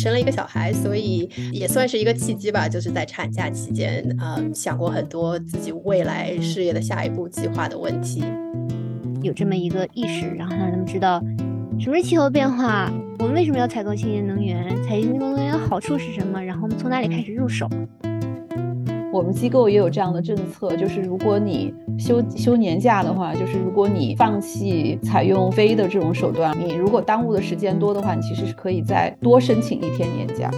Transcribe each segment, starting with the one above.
生了一个小孩，所以也算是一个契机吧。就是在产假期间，嗯，想过很多自己未来事业的下一步计划的问题。有这么一个意识，然后让他们知道什么是气候变化，我们为什么要采购清洁能源，采购清洁能源的好处是什么，然后我们从哪里开始入手。我们机构也有这样的政策，就是如果你休休年假的话，就是如果你放弃采用非的这种手段，你如果耽误的时间多的话，你其实是可以再多申请一天年假。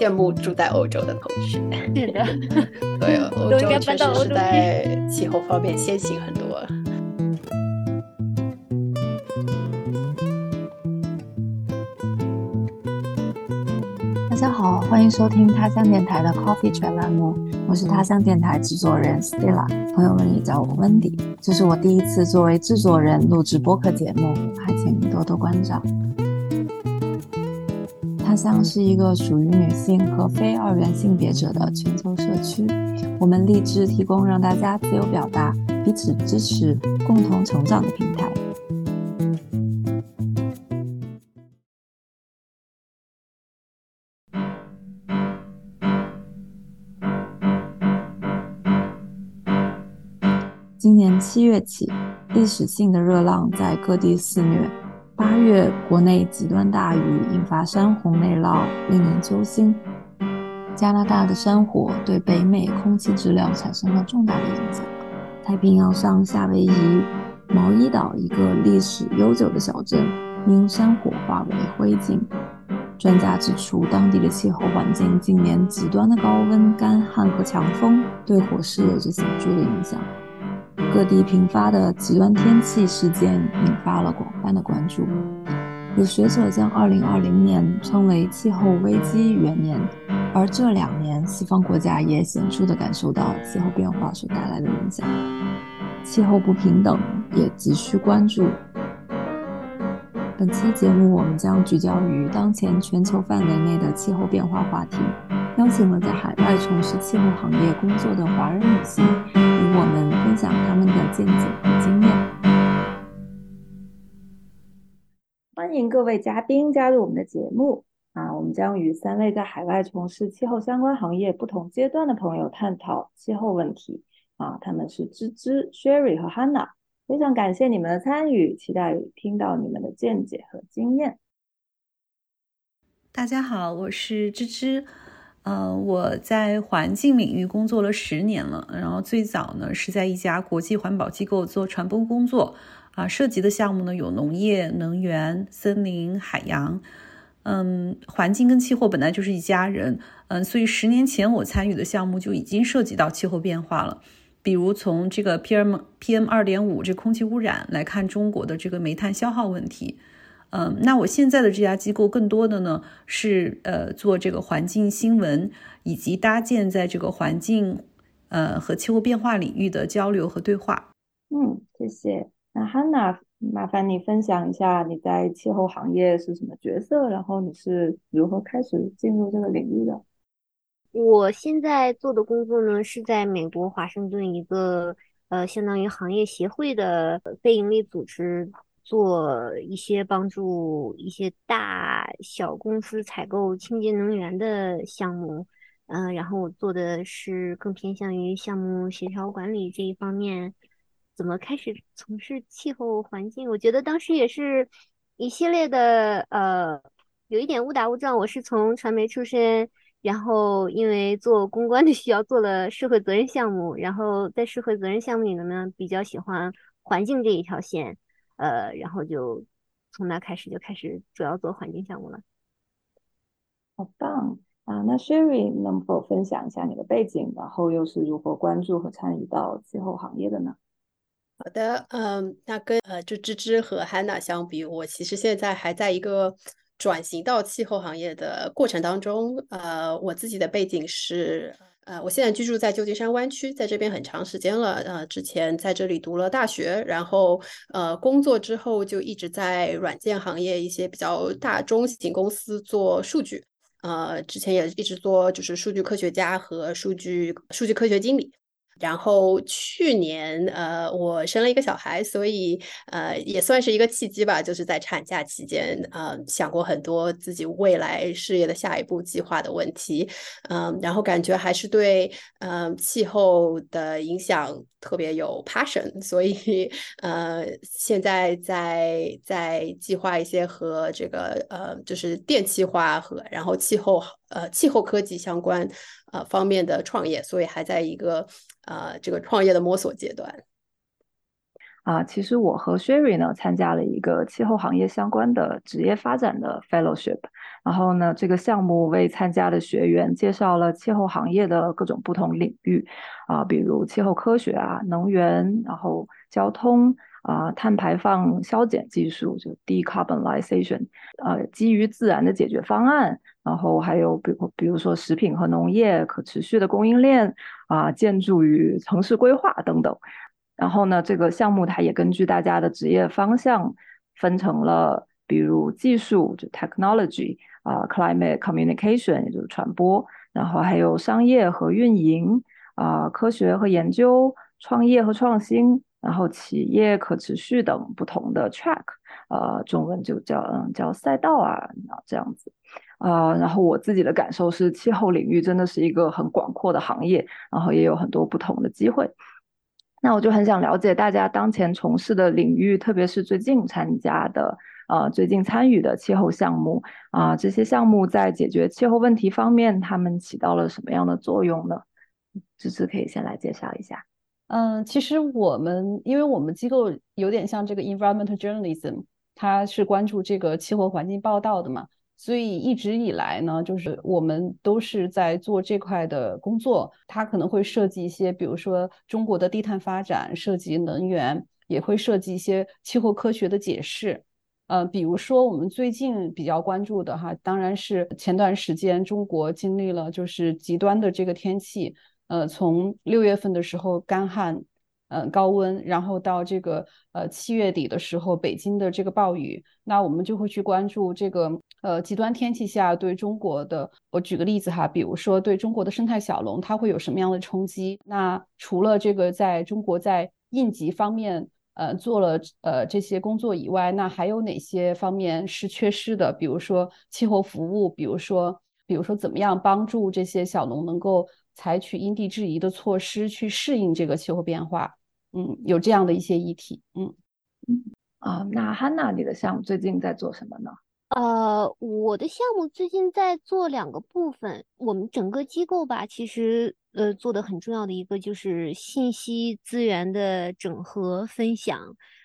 羡慕住在欧洲的同学，是的，对，欧洲确实是在气候方面先行很多。大家好，欢迎收听他乡电台的 Coffee Chat 栏目。我是他乡电台制作人 Stella，朋友们也叫我 Wendy。这是我第一次作为制作人录制播客节目，还请多多关照。他乡是一个属于女性和非二元性别者的全球社区，我们立志提供让大家自由表达、彼此支持、共同成长的平台。七月起，历史性的热浪在各地肆虐。八月，国内极端大雨引发山洪内涝，令人揪心。加拿大的山火对北美空气质量产生了重大的影响。太平洋上夏威夷毛伊岛一个历史悠久的小镇因山火化为灰烬。专家指出，当地的气候环境近年极端的高温、干旱和强风对火势有着显著的影响。各地频发的极端天气事件引发了广泛的关注。有学者将2020年称为气候危机元年，而这两年西方国家也显著地感受到气候变化所带来的影响，气候不平等也急需关注。本期节目我们将聚焦于当前全球范围内的气候变化话题，邀请了在海外从事气候行业工作的华人女性。我们分享他们的见解和经验。欢迎各位嘉宾加入我们的节目啊！我们将与三位在海外从事气候相关行业不同阶段的朋友探讨气候问题啊！他们是芝芝、Sherry 和 Hannah，非常感谢你们的参与，期待听到你们的见解和经验。大家好，我是芝芝。呃，我在环境领域工作了十年了，然后最早呢是在一家国际环保机构做传播工作，啊，涉及的项目呢有农业、能源、森林、海洋，嗯，环境跟气候本来就是一家人，嗯，所以十年前我参与的项目就已经涉及到气候变化了，比如从这个 PM PM 二点五这空气污染来看中国的这个煤炭消耗问题。嗯，那我现在的这家机构更多的呢是呃做这个环境新闻，以及搭建在这个环境呃和气候变化领域的交流和对话。嗯，谢谢。那 Hanna，麻烦你分享一下你在气候行业是什么角色，然后你是如何开始进入这个领域的？我现在做的工作呢是在美国华盛顿一个呃相当于行业协会的非营利组织。做一些帮助一些大小公司采购清洁能源的项目，嗯，然后我做的是更偏向于项目协调管理这一方面。怎么开始从事气候环境？我觉得当时也是一系列的，呃，有一点误打误撞。我是从传媒出身，然后因为做公关的需要，做了社会责任项目，然后在社会责任项目里面呢，比较喜欢环境这一条线。呃，然后就从那开始就开始主要做环境项目了。好棒啊！那 Sherry 能否分享一下你的背景，然后又是如何关注和参与到气候行业的呢？好的，嗯，那跟呃就芝芝和 Hannah 相比，我其实现在还在一个转型到气候行业的过程当中。呃，我自己的背景是。呃，我现在居住在旧金山湾区，在这边很长时间了。呃，之前在这里读了大学，然后呃工作之后就一直在软件行业一些比较大中型公司做数据。呃，之前也一直做就是数据科学家和数据数据科学经理。然后去年，呃，我生了一个小孩，所以呃，也算是一个契机吧。就是在产假期间，呃，想过很多自己未来事业的下一步计划的问题，嗯，然后感觉还是对，嗯，气候的影响特别有 passion，所以，呃，现在在在计划一些和这个，呃，就是电气化和然后气候，呃，气候科技相关。呃方面的创业，所以还在一个呃这个创业的摸索阶段。啊，其实我和 Sherry 呢参加了一个气候行业相关的职业发展的 fellowship，然后呢这个项目为参加的学员介绍了气候行业的各种不同领域，啊，比如气候科学啊、能源，然后交通。啊，碳排放消减技术就 decarbonization，呃，基于自然的解决方案，然后还有比比如说食品和农业可持续的供应链啊，建筑与城市规划等等。然后呢，这个项目它也根据大家的职业方向分成了，比如技术就 technology 啊，climate communication 也就是传播，然后还有商业和运营啊，科学和研究，创业和创新。然后企业可持续等不同的 track，呃，中文就叫嗯叫赛道啊，这样子，呃，然后我自己的感受是，气候领域真的是一个很广阔的行业，然后也有很多不同的机会。那我就很想了解大家当前从事的领域，特别是最近参加的，呃，最近参与的气候项目啊，这些项目在解决气候问题方面，他们起到了什么样的作用呢？芝芝可以先来介绍一下。嗯，其实我们，因为我们机构有点像这个 environmental journalism，它是关注这个气候环境报道的嘛，所以一直以来呢，就是我们都是在做这块的工作。它可能会涉及一些，比如说中国的低碳发展，涉及能源，也会涉及一些气候科学的解释。呃，比如说我们最近比较关注的哈，当然是前段时间中国经历了就是极端的这个天气。呃，从六月份的时候干旱，呃高温，然后到这个呃七月底的时候，北京的这个暴雨，那我们就会去关注这个呃极端天气下对中国的。我举个例子哈，比如说对中国的生态小龙，它会有什么样的冲击？那除了这个在中国在应急方面呃做了呃这些工作以外，那还有哪些方面是缺失的？比如说气候服务，比如说比如说怎么样帮助这些小农能够。采取因地制宜的措施去适应这个气候变化，嗯，有这样的一些议题，嗯嗯啊，那 Hanna，你的项目最近在做什么呢？呃，我的项目最近在做两个部分，我们整个机构吧，其实呃做的很重要的一个就是信息资源的整合分享。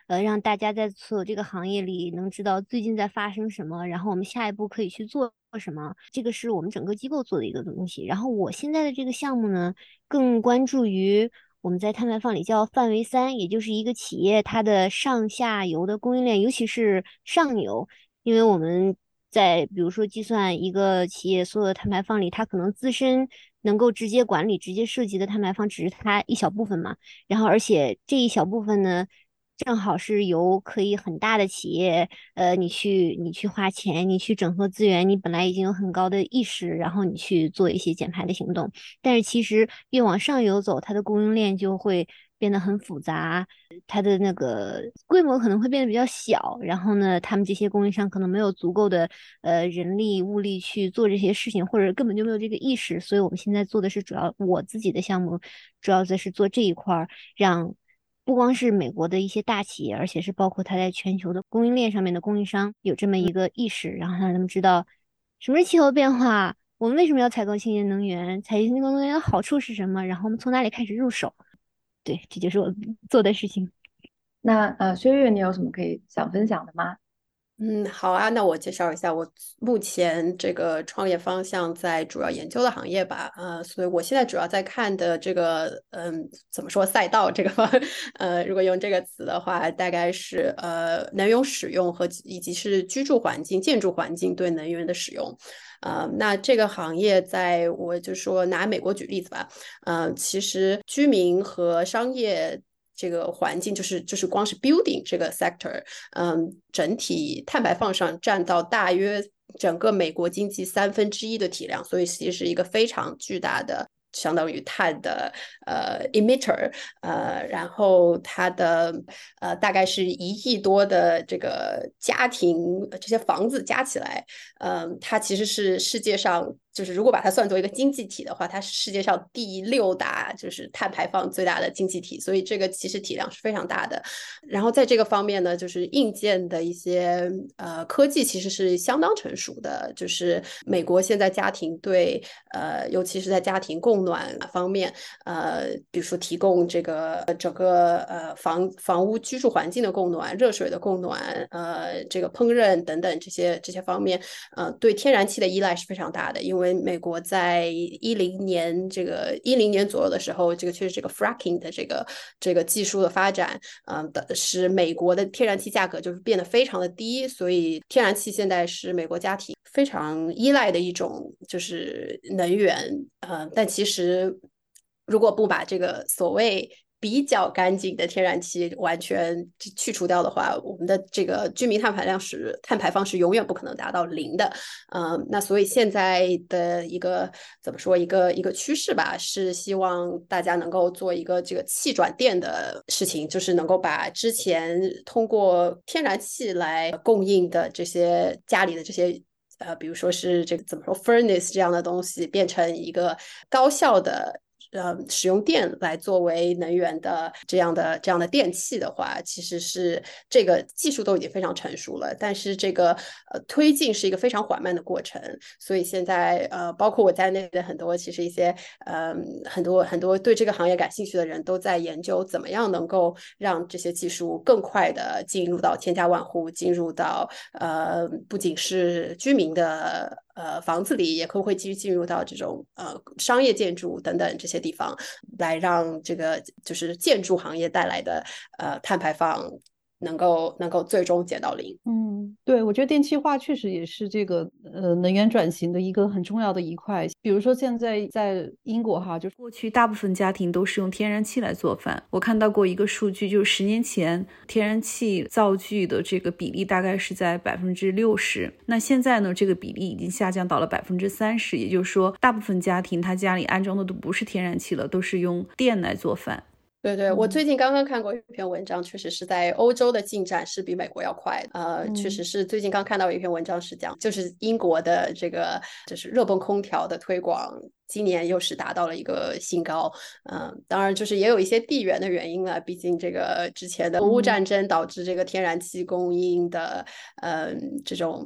呃，让大家在所有这个行业里能知道最近在发生什么，然后我们下一步可以去做什么，这个是我们整个机构做的一个东西。然后我现在的这个项目呢，更关注于我们在碳排放里叫范围三，也就是一个企业它的上下游的供应链，尤其是上游，因为我们在比如说计算一个企业所有的碳排放里，它可能自身能够直接管理、直接涉及的碳排放只是它一小部分嘛，然后而且这一小部分呢。正好是由可以很大的企业，呃，你去你去花钱，你去整合资源，你本来已经有很高的意识，然后你去做一些减排的行动。但是其实越往上游走，它的供应链就会变得很复杂，它的那个规模可能会变得比较小。然后呢，他们这些供应商可能没有足够的呃人力物力去做这些事情，或者根本就没有这个意识。所以我们现在做的是主要我自己的项目，主要的是做这一块儿，让。不光是美国的一些大企业，而且是包括它在全球的供应链上面的供应商有这么一个意识，然后让他们知道什么是气候变化，我们为什么要采购清洁能源，采购清洁能源的好处是什么，然后我们从哪里开始入手？对，这就是我做的事情。那呃，薛岳，你有什么可以想分享的吗？嗯，好啊，那我介绍一下我目前这个创业方向在主要研究的行业吧。呃，所以我现在主要在看的这个，嗯，怎么说赛道这个，呃，如果用这个词的话，大概是呃能源使用和以及是居住环境、建筑环境对能源的使用。呃，那这个行业在我就说拿美国举例子吧。嗯，其实居民和商业。这个环境就是就是光是 building 这个 sector，嗯，整体碳排放上占到大约整个美国经济三分之一的体量，所以其实是一个非常巨大的相当于碳的呃 emitter，呃，然后它的呃大概是一亿多的这个家庭这些房子加起来，嗯，它其实是世界上。就是如果把它算作一个经济体的话，它是世界上第六大，就是碳排放最大的经济体，所以这个其实体量是非常大的。然后在这个方面呢，就是硬件的一些呃科技其实是相当成熟的。就是美国现在家庭对呃，尤其是在家庭供暖方面，呃，比如说提供这个整个呃房房屋居住环境的供暖、热水的供暖、呃这个烹饪等等这些这些方面，呃，对天然气的依赖是非常大的，因为美国在一零年这个一零年左右的时候，这个确实这个 fracking 的这个这个技术的发展，嗯，的使美国的天然气价格就是变得非常的低，所以天然气现在是美国家庭非常依赖的一种就是能源，嗯，但其实如果不把这个所谓比较干净的天然气完全去除掉的话，我们的这个居民碳排量是碳排放是永远不可能达到零的。嗯，那所以现在的一个怎么说一个一个趋势吧，是希望大家能够做一个这个气转电的事情，就是能够把之前通过天然气来供应的这些家里的这些呃，比如说是这个怎么说 furnace 这样的东西，变成一个高效的。呃，使用电来作为能源的这样的这样的电器的话，其实是这个技术都已经非常成熟了，但是这个呃推进是一个非常缓慢的过程。所以现在呃，包括我在内的很多其实一些呃很多很多对这个行业感兴趣的人都在研究怎么样能够让这些技术更快的进入到千家万户，进入到呃不仅是居民的。呃，房子里也可能会继续进入到这种呃商业建筑等等这些地方，来让这个就是建筑行业带来的呃碳排放。能够能够最终减到零。嗯，对，我觉得电气化确实也是这个呃能源转型的一个很重要的一块。比如说现在在英国哈，就是过去大部分家庭都是用天然气来做饭。我看到过一个数据，就是十年前天然气灶具的这个比例大概是在百分之六十，那现在呢，这个比例已经下降到了百分之三十。也就是说，大部分家庭他家里安装的都不是天然气了，都是用电来做饭。对对，我最近刚刚看过一篇文章，确实是在欧洲的进展是比美国要快的。呃，确实是最近刚看到一篇文章是讲，就是英国的这个就是热泵空调的推广，今年又是达到了一个新高。嗯，当然就是也有一些地缘的原因了，毕竟这个之前的俄乌战争导致这个天然气供应的嗯这种。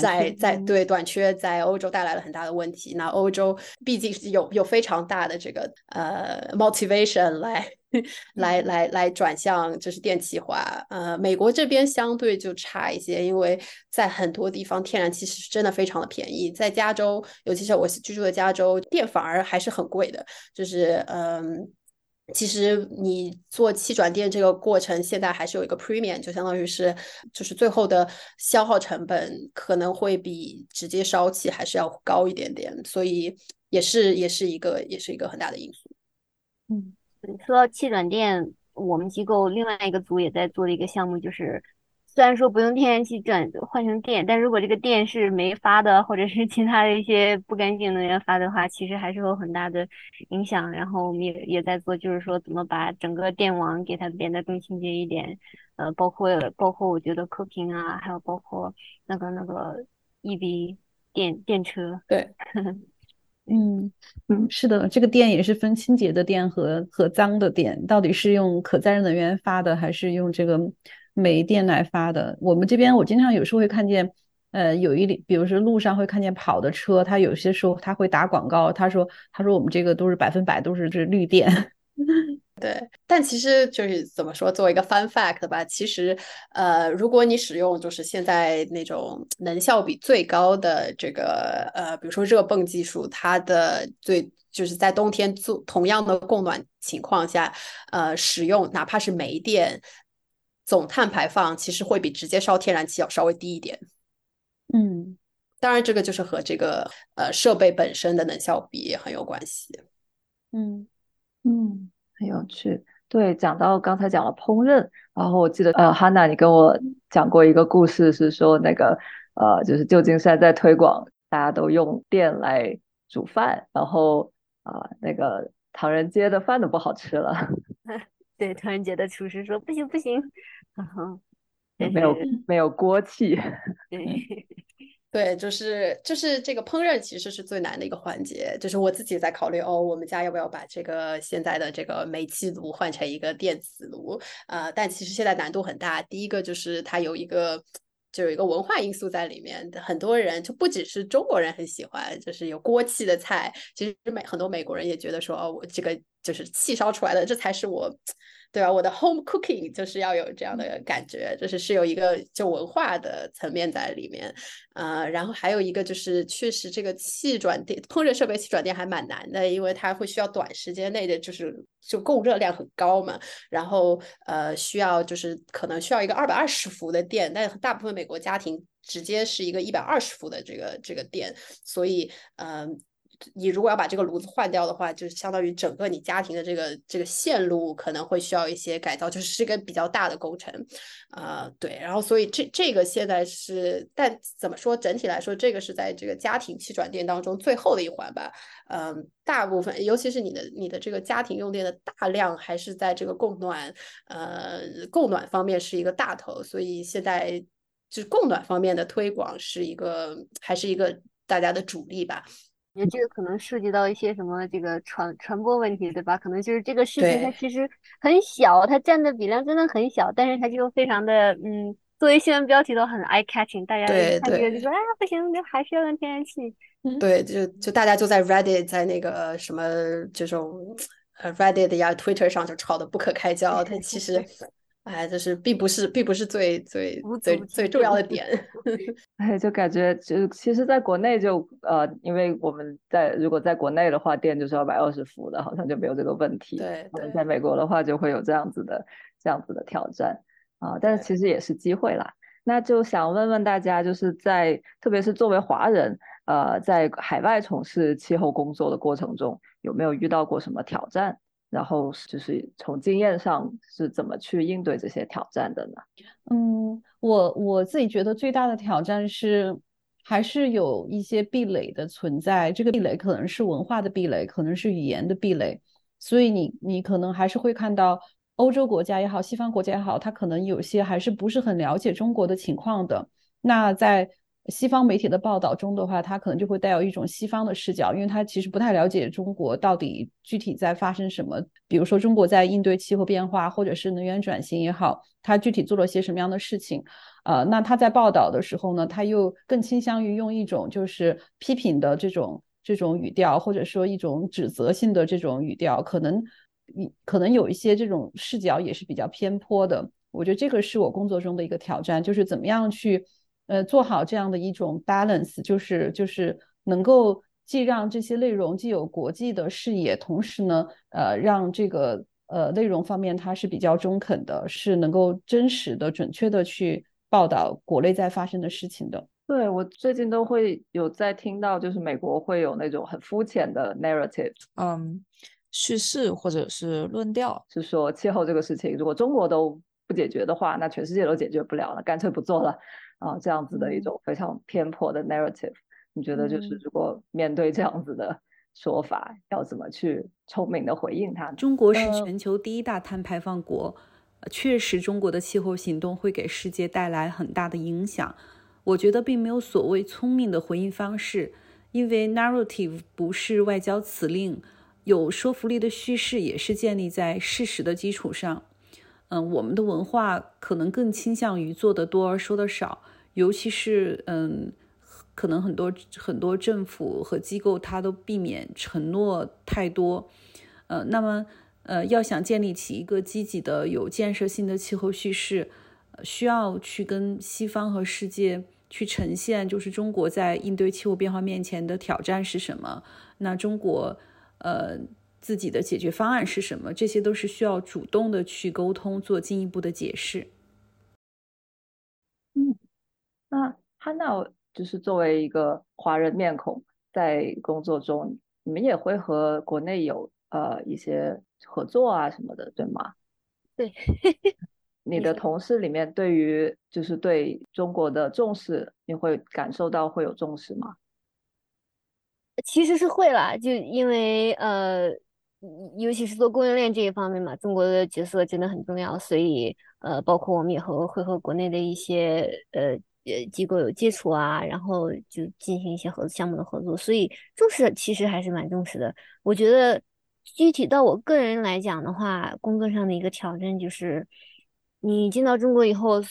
在在对短缺在欧洲带来了很大的问题。那欧洲毕竟是有有非常大的这个呃 motivation 来来来来转向就是电气化。呃，美国这边相对就差一些，因为在很多地方天然气是真的非常的便宜。在加州，尤其是我居住的加州，电反而还是很贵的。就是嗯。其实你做气转电这个过程，现在还是有一个 premium，就相当于是，就是最后的消耗成本可能会比直接烧气还是要高一点点，所以也是也是一个也是一个很大的因素。嗯，说到气转电，我们机构另外一个组也在做的一个项目就是。虽然说不用天然气转换成电，但如果这个电是没发的，或者是其他的一些不干净能源发的话，其实还是有很大的影响。然后我们也也在做，就是说怎么把整个电网给它变得更清洁一点。呃，包括包括我觉得 cooking 啊，还有包括那个那个 EV 电电车。对，嗯嗯，是的，这个电也是分清洁的电和和脏的电，到底是用可再生能源发的，还是用这个？煤电来发的，我们这边我经常有时候会看见，呃，有一比如说路上会看见跑的车，他有些时候他会打广告，他说他说我们这个都是百分百都是是绿电，对，但其实就是怎么说，作为一个 fun fact 吧，其实呃，如果你使用就是现在那种能效比最高的这个呃，比如说热泵技术，它的最就是在冬天做同样的供暖情况下，呃，使用哪怕是煤电。总碳排放其实会比直接烧天然气要稍微低一点，嗯，当然这个就是和这个呃设备本身的能效比也很有关系，嗯嗯，很有趣。对，讲到刚才讲了烹饪，然后我记得呃，Hanna 你跟我讲过一个故事，是说那个呃，就是旧金山在推广大家都用电来煮饭，然后啊，那个唐人街的饭都不好吃了。对，唐人街的厨师说不行不行，没有没有锅气。对。对，就是就是这个烹饪其实是最难的一个环节，就是我自己在考虑哦，我们家要不要把这个现在的这个煤气炉换成一个电磁炉？呃，但其实现在难度很大。第一个就是它有一个就有一个文化因素在里面，很多人就不只是中国人很喜欢，就是有锅气的菜，其实美很多美国人也觉得说哦，我这个就是气烧出来的，这才是我。对吧？我的 home cooking 就是要有这样的感觉，就是是有一个就文化的层面在里面，呃，然后还有一个就是确实这个气转电烹饪设备气转电还蛮难的，因为它会需要短时间内的就是就供热量很高嘛，然后呃需要就是可能需要一个二百二十伏的电，但大部分美国家庭直接是一个一百二十伏的这个这个电，所以嗯。你如果要把这个炉子换掉的话，就是相当于整个你家庭的这个这个线路可能会需要一些改造，就是是一个比较大的工程，啊，对，然后所以这这个现在是，但怎么说整体来说，这个是在这个家庭气转电当中最后的一环吧，嗯，大部分尤其是你的你的这个家庭用电的大量还是在这个供暖，呃，供暖方面是一个大头，所以现在就是供暖方面的推广是一个还是一个大家的主力吧。也这个可能涉及到一些什么这个传传播问题，对吧？可能就是这个事情它其实很小，它占的比量真的很小，但是它就非常的嗯，作为新闻标题都很 eye catching，大家一看这个就说哎不行，这还是要用天然气。对，就就大家就在 Reddit，在那个什么这种呃 Reddit 呀 Twitter 上就吵得不可开交，它其实。哎，就是并不是，并不是最最最最重要的点。哎，就感觉就其实，在国内就呃，因为我们在如果在国内的话，电就是二百二十伏的，好像就没有这个问题。对对，在美国的话，就会有这样子的这样子的挑战啊。但是其实也是机会啦。那就想问问大家，就是在特别是作为华人，呃，在海外从事气候工作的过程中，有没有遇到过什么挑战？然后就是从经验上是怎么去应对这些挑战的呢？嗯，我我自己觉得最大的挑战是还是有一些壁垒的存在。这个壁垒可能是文化的壁垒，可能是语言的壁垒。所以你你可能还是会看到欧洲国家也好，西方国家也好，他可能有些还是不是很了解中国的情况的。那在西方媒体的报道中的话，他可能就会带有一种西方的视角，因为他其实不太了解中国到底具体在发生什么。比如说，中国在应对气候变化或者是能源转型也好，他具体做了些什么样的事情？呃，那他在报道的时候呢，他又更倾向于用一种就是批评的这种这种语调，或者说一种指责性的这种语调，可能可能有一些这种视角也是比较偏颇的。我觉得这个是我工作中的一个挑战，就是怎么样去。呃，做好这样的一种 balance，就是就是能够既让这些内容既有国际的视野，同时呢，呃，让这个呃内容方面它是比较中肯的，是能够真实的、准确的去报道国内在发生的事情的。对我最近都会有在听到，就是美国会有那种很肤浅的 narrative，嗯，叙事或者是论调，是说气候这个事情，如果中国都不解决的话，那全世界都解决不了了，干脆不做了。啊，这样子的一种非常偏颇的 narrative，你觉得就是如果面对这样子的说法，要怎么去聪明的回应它？中国是全球第一大碳排放国，确实中国的气候行动会给世界带来很大的影响。我觉得并没有所谓聪明的回应方式，因为 narrative 不是外交辞令，有说服力的叙事也是建立在事实的基础上。嗯，我们的文化可能更倾向于做的多而说的少。尤其是嗯，可能很多很多政府和机构，它都避免承诺太多，呃，那么呃，要想建立起一个积极的、有建设性的气候叙事，需要去跟西方和世界去呈现，就是中国在应对气候变化面前的挑战是什么，那中国呃自己的解决方案是什么，这些都是需要主动的去沟通，做进一步的解释。嗯。那汉娜就是作为一个华人面孔，在工作中，你们也会和国内有呃一些合作啊什么的，对吗？对。你的同事里面对于就是对中国的重视，你会感受到会有重视吗？其实是会啦，就因为呃，尤其是做供应链这一方面嘛，中国的角色真的很重要，所以呃，包括我们也和会和国内的一些呃呃机构有接触啊，然后就进行一些合作项目的合作，所以重视其实还是蛮重视的。我觉得具体到我个人来讲的话，工作上的一个挑战就是，你进到中国以后。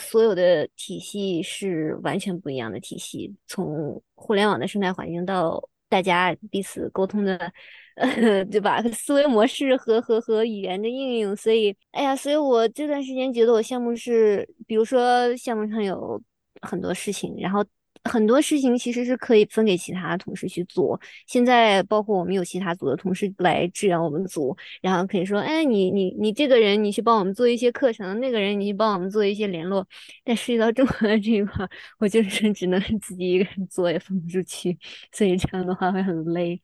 所有的体系是完全不一样的体系，从互联网的生态环境到大家彼此沟通的，对吧？思维模式和和和语言的应用，所以，哎呀，所以我这段时间觉得我项目是，比如说项目上有很多事情，然后。很多事情其实是可以分给其他同事去做。现在包括我们有其他组的同事来支援我们组，然后可以说，哎，你你你这个人你去帮我们做一些课程，那个人你去帮我们做一些联络。但涉及到中国的这一块，我就是只能 自己一个人做，也分不出去，所以这样的话会很累。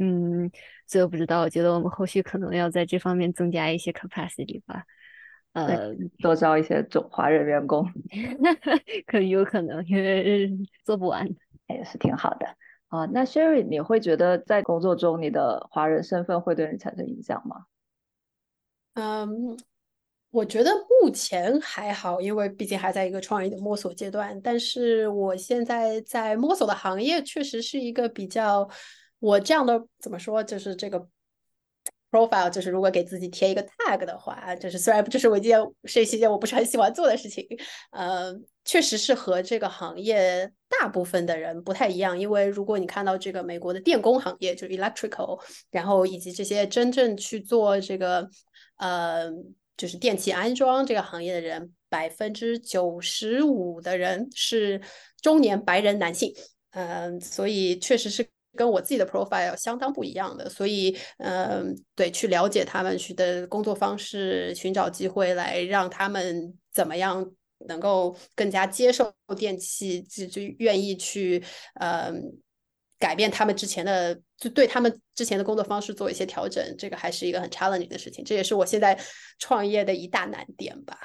嗯，所以我不知道，我觉得我们后续可能要在这方面增加一些 capacity 吧。呃，多招一些中华人员工，可能有可能，因为做不完，也是挺好的啊。那 Sherry，你会觉得在工作中你的华人身份会对你产生影响吗？嗯，我觉得目前还好，因为毕竟还在一个创业的摸索阶段。但是我现在在摸索的行业，确实是一个比较我这样的怎么说，就是这个。profile 就是如果给自己贴一个 tag 的话，就是虽然这是我一件是一件我不是很喜欢做的事情，呃，确实是和这个行业大部分的人不太一样。因为如果你看到这个美国的电工行业，就是 electrical，然后以及这些真正去做这个呃就是电器安装这个行业的人，百分之九十五的人是中年白人男性，嗯，所以确实是。跟我自己的 profile 相当不一样的，所以，嗯，对，去了解他们去的工作方式，寻找机会来让他们怎么样能够更加接受电器，就就愿意去，嗯，改变他们之前的，就对他们之前的工作方式做一些调整，这个还是一个很 challenging 的事情，这也是我现在创业的一大难点吧。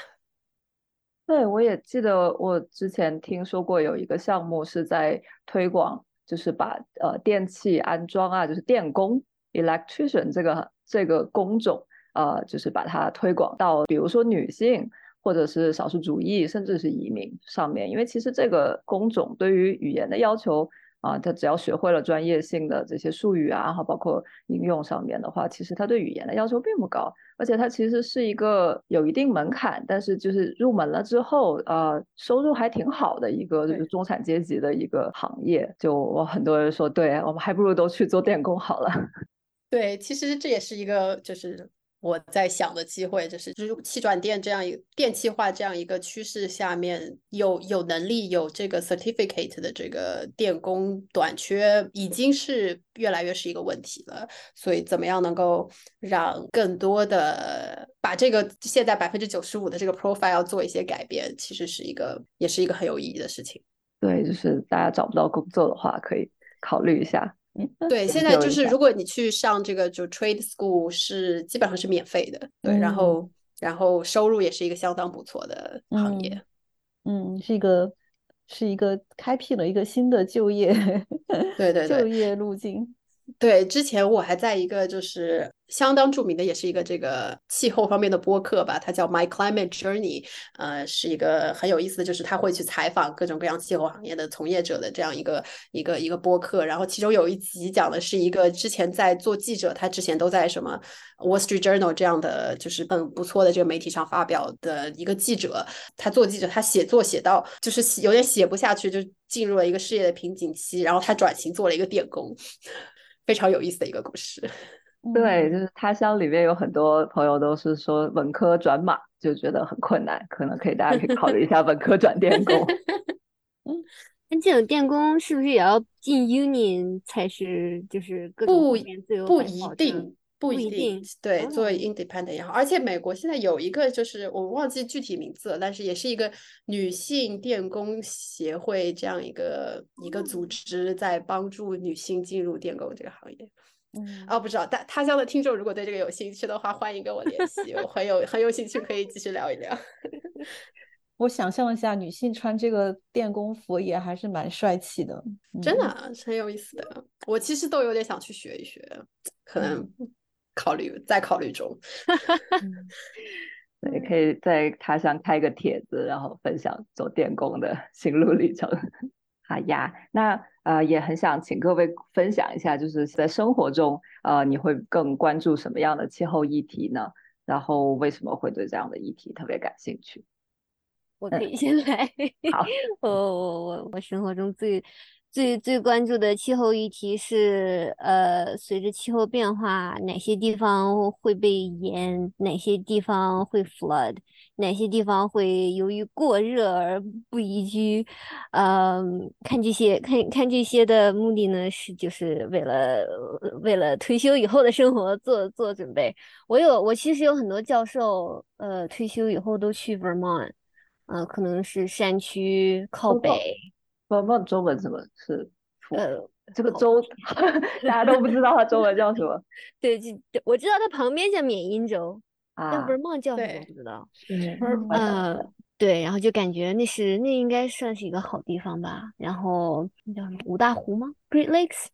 对，我也记得我之前听说过有一个项目是在推广。就是把呃电器安装啊，就是电工 electrician 这个这个工种，呃，就是把它推广到比如说女性或者是少数主义，甚至是移民上面，因为其实这个工种对于语言的要求。啊，他只要学会了专业性的这些术语啊，然后包括应用上面的话，其实他对语言的要求并不高，而且他其实是一个有一定门槛，但是就是入门了之后，呃，收入还挺好的一个就是中产阶级的一个行业。就我很多人说，对我们还不如都去做电工好了。对，其实这也是一个就是。我在想的机会就是，就是气转电这样一个电气化这样一个趋势下面，有有能力有这个 certificate 的这个电工短缺，已经是越来越是一个问题了。所以，怎么样能够让更多的把这个现在百分之九十五的这个 profile 做一些改变，其实是一个也是一个很有意义的事情。对，就是大家找不到工作的话，可以考虑一下。对，现在就是如果你去上这个就 trade school 是基本上是免费的，对，然后然后收入也是一个相当不错的行业，嗯，是一个是一个开辟了一个新的就业，对 对就业路径。对，之前我还在一个就是相当著名的，也是一个这个气候方面的播客吧，它叫 My Climate Journey，呃，是一个很有意思的，就是他会去采访各种各样气候行业的从业者的这样一个一个一个播客。然后其中有一集讲的是一个之前在做记者，他之前都在什么 Wall Street Journal 这样的就是很不错的这个媒体上发表的一个记者，他做记者，他写作写到就是有点写不下去，就进入了一个事业的瓶颈期，然后他转型做了一个电工。非常有意思的一个故事，对，就是他乡里面有很多朋友都是说文科转码就觉得很困难，可能可以大家可以考虑一下文科转电工。嗯，那这种电工是不是也要进 union 才是？就是不一定。不一定对，作为 independent 也好，而且美国现在有一个，就是我忘记具体名字了，但是也是一个女性电工协会这样一个一个组织，在帮助女性进入电工这个行业。嗯，哦，不知道，但他乡的听众如果对这个有兴趣的话，欢迎跟我联系，我很有很有兴趣可以继续聊一聊。我想象一下，女性穿这个电工服也还是蛮帅气的，真的很有意思的。我其实都有点想去学一学，可能考虑在考虑中。对，可以在他乡开个帖子，然后分享做电工的心路历程。好呀，那呃也很想请各位分享一下，就是在生活中，呃你会更关注什么样的气候议题呢？然后为什么会对这样的议题特别感兴趣？我可以先来。好，我我我我生活中最。最最关注的气候议题是，呃，随着气候变化，哪些地方会被淹，哪些地方会 flood，哪些地方会由于过热而不宜居。嗯，看这些，看看这些的目的呢，是就是为了为了退休以后的生活做做准备。我有，我其实有很多教授，呃，退休以后都去 Vermont，呃，可能是山区靠北。不不，中文什么是？呃，这个州 大家都不知道它中文叫什么。对，就我知道它旁边叫缅因州，但 Vermont 叫什么不知道。嗯，对，然后就感觉那是那应该算是一个好地方吧。然后那叫什么五大湖吗？Great Lakes。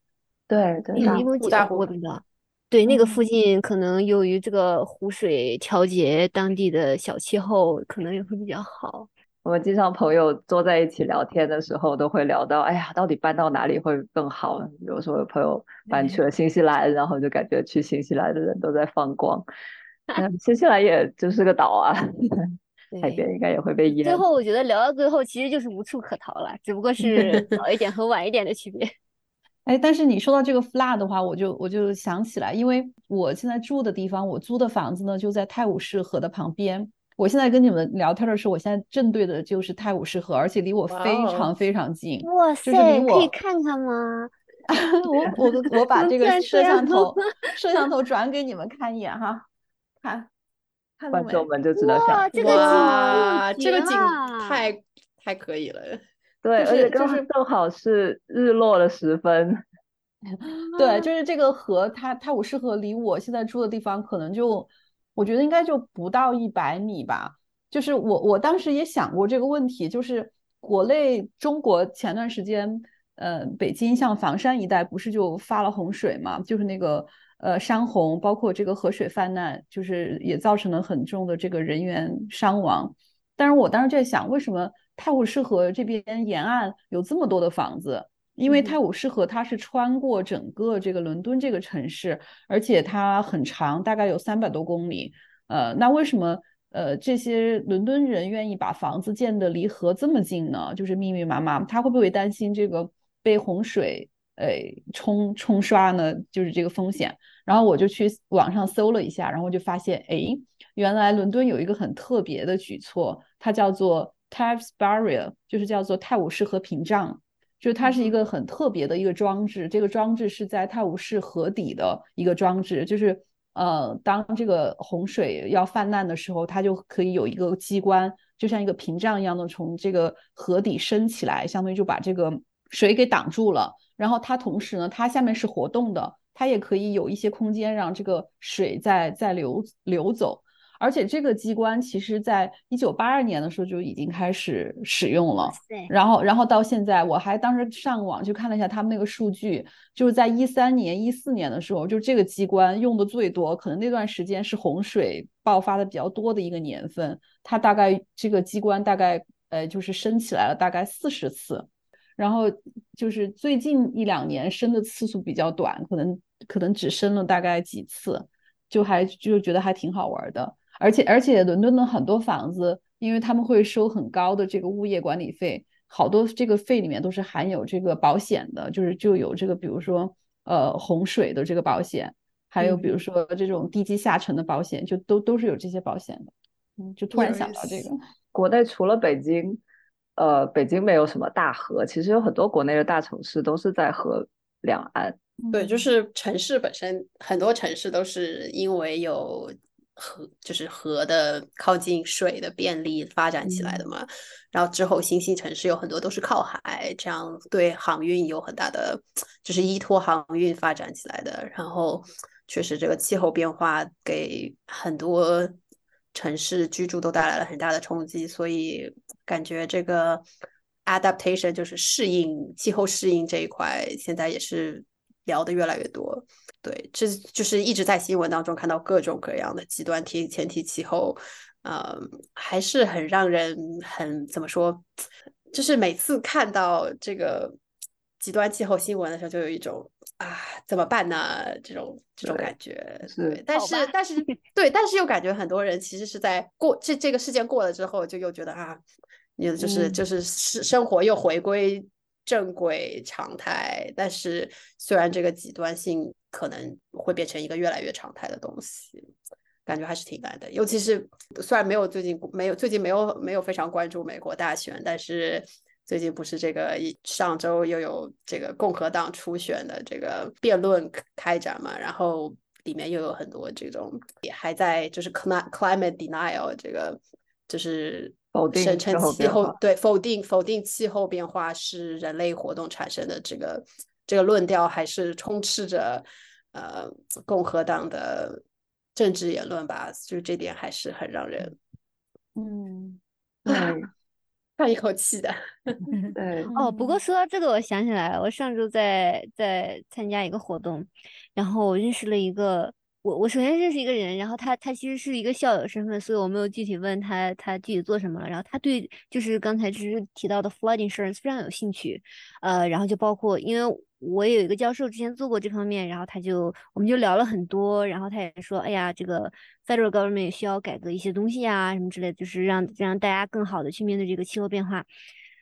对对，五大湖我不知道。对，那个附近可能由于这个湖水调节当地的小气候，可能也会比较好。我们经常朋友坐在一起聊天的时候，都会聊到，哎呀，到底搬到哪里会更好？比如说，朋友搬去了新西兰，然后就感觉去新西兰的人都在放光。新西兰也就是个岛啊，海边应该也会被淹。最后，我觉得聊到最后，其实就是无处可逃了，只不过是 早一点和晚一点的区别。哎，但是你说到这个 flood 的话，我就我就想起来，因为我现在住的地方，我租的房子呢，就在泰晤士河的旁边。我现在跟你们聊天的时候，我现在正对的就是泰晤士河，而且离我非常非常近。哇塞，可以看看吗？我我我把这个摄像头摄像头转给你们看一眼哈，看，观众们就知道哇，这个景，这个景太太可以了。对，而且就是正好是日落的时分。对，就是这个河，它泰晤士河离我现在住的地方可能就。我觉得应该就不到一百米吧。就是我我当时也想过这个问题，就是国内中国前段时间，呃，北京像房山一带不是就发了洪水嘛？就是那个呃山洪，包括这个河水泛滥，就是也造成了很重的这个人员伤亡。但是我当时就在想，为什么泰晤士河这边沿岸有这么多的房子？因为泰晤士河它是穿过整个这个伦敦这个城市，而且它很长，大概有三百多公里。呃，那为什么呃这些伦敦人愿意把房子建的离河这么近呢？就是密密麻麻，他会不会担心这个被洪水呃冲冲刷呢？就是这个风险。然后我就去网上搜了一下，然后就发现，哎，原来伦敦有一个很特别的举措，它叫做 Thames Barrier，就是叫做泰晤士河屏障。就它是一个很特别的一个装置，这个装置是在泰晤士河底的一个装置，就是呃，当这个洪水要泛滥的时候，它就可以有一个机关，就像一个屏障一样的从这个河底升起来，相当于就把这个水给挡住了。然后它同时呢，它下面是活动的，它也可以有一些空间让这个水在在流流走。而且这个机关其实在一九八二年的时候就已经开始使用了，对然后然后到现在，我还当时上网去看了一下他们那个数据，就是在一三年、一四年的时候，就这个机关用的最多，可能那段时间是洪水爆发的比较多的一个年份，它大概这个机关大概呃就是升起来了大概四十次，然后就是最近一两年升的次数比较短，可能可能只升了大概几次，就还就觉得还挺好玩的。而且而且，伦敦的很多房子，因为他们会收很高的这个物业管理费，好多这个费里面都是含有这个保险的，就是就有这个，比如说呃洪水的这个保险，还有比如说这种地基下沉的保险，就都都是有这些保险的。嗯，就突然想到这个，国内除了北京，呃，北京没有什么大河，其实有很多国内的大城市都是在河两岸。对，就是城市本身，很多城市都是因为有。河就是河的靠近水的便利发展起来的嘛，然后之后新兴城市有很多都是靠海，这样对航运有很大的，就是依托航运发展起来的。然后确实这个气候变化给很多城市居住都带来了很大的冲击，所以感觉这个 adaptation 就是适应气候适应这一块，现在也是聊的越来越多。对，这就是一直在新闻当中看到各种各样的极端天前提气候，呃，还是很让人很怎么说，就是每次看到这个极端气候新闻的时候，就有一种啊怎么办呢这种这种感觉。对，但是但是对，但是又感觉很多人其实是在过这这个事件过了之后，就又觉得啊，你就是就是生生活又回归。正轨常态，但是虽然这个极端性可能会变成一个越来越常态的东西，感觉还是挺难的。尤其是虽然没有最近没有最近没有没有非常关注美国大选，但是最近不是这个上周又有这个共和党初选的这个辩论开展嘛，然后里面又有很多这种也还在就是 climate denial 这个就是。否定声称气候对否定否定气候变化是人类活动产生的这个这个论调，还是充斥着呃共和党的政治言论吧？就是这点还是很让人嗯 叹一口气的。对 哦，不过说到这个，我想起来了，我上周在在参加一个活动，然后我认识了一个。我我首先认识一个人，然后他他其实是一个校友身份，所以我没有具体问他他具体做什么了。然后他对就是刚才只是提到的 flood insurance 非常有兴趣，呃，然后就包括因为我有一个教授之前做过这方面，然后他就我们就聊了很多，然后他也说，哎呀，这个 federal government 也需要改革一些东西啊，什么之类的，就是让让大家更好的去面对这个气候变化，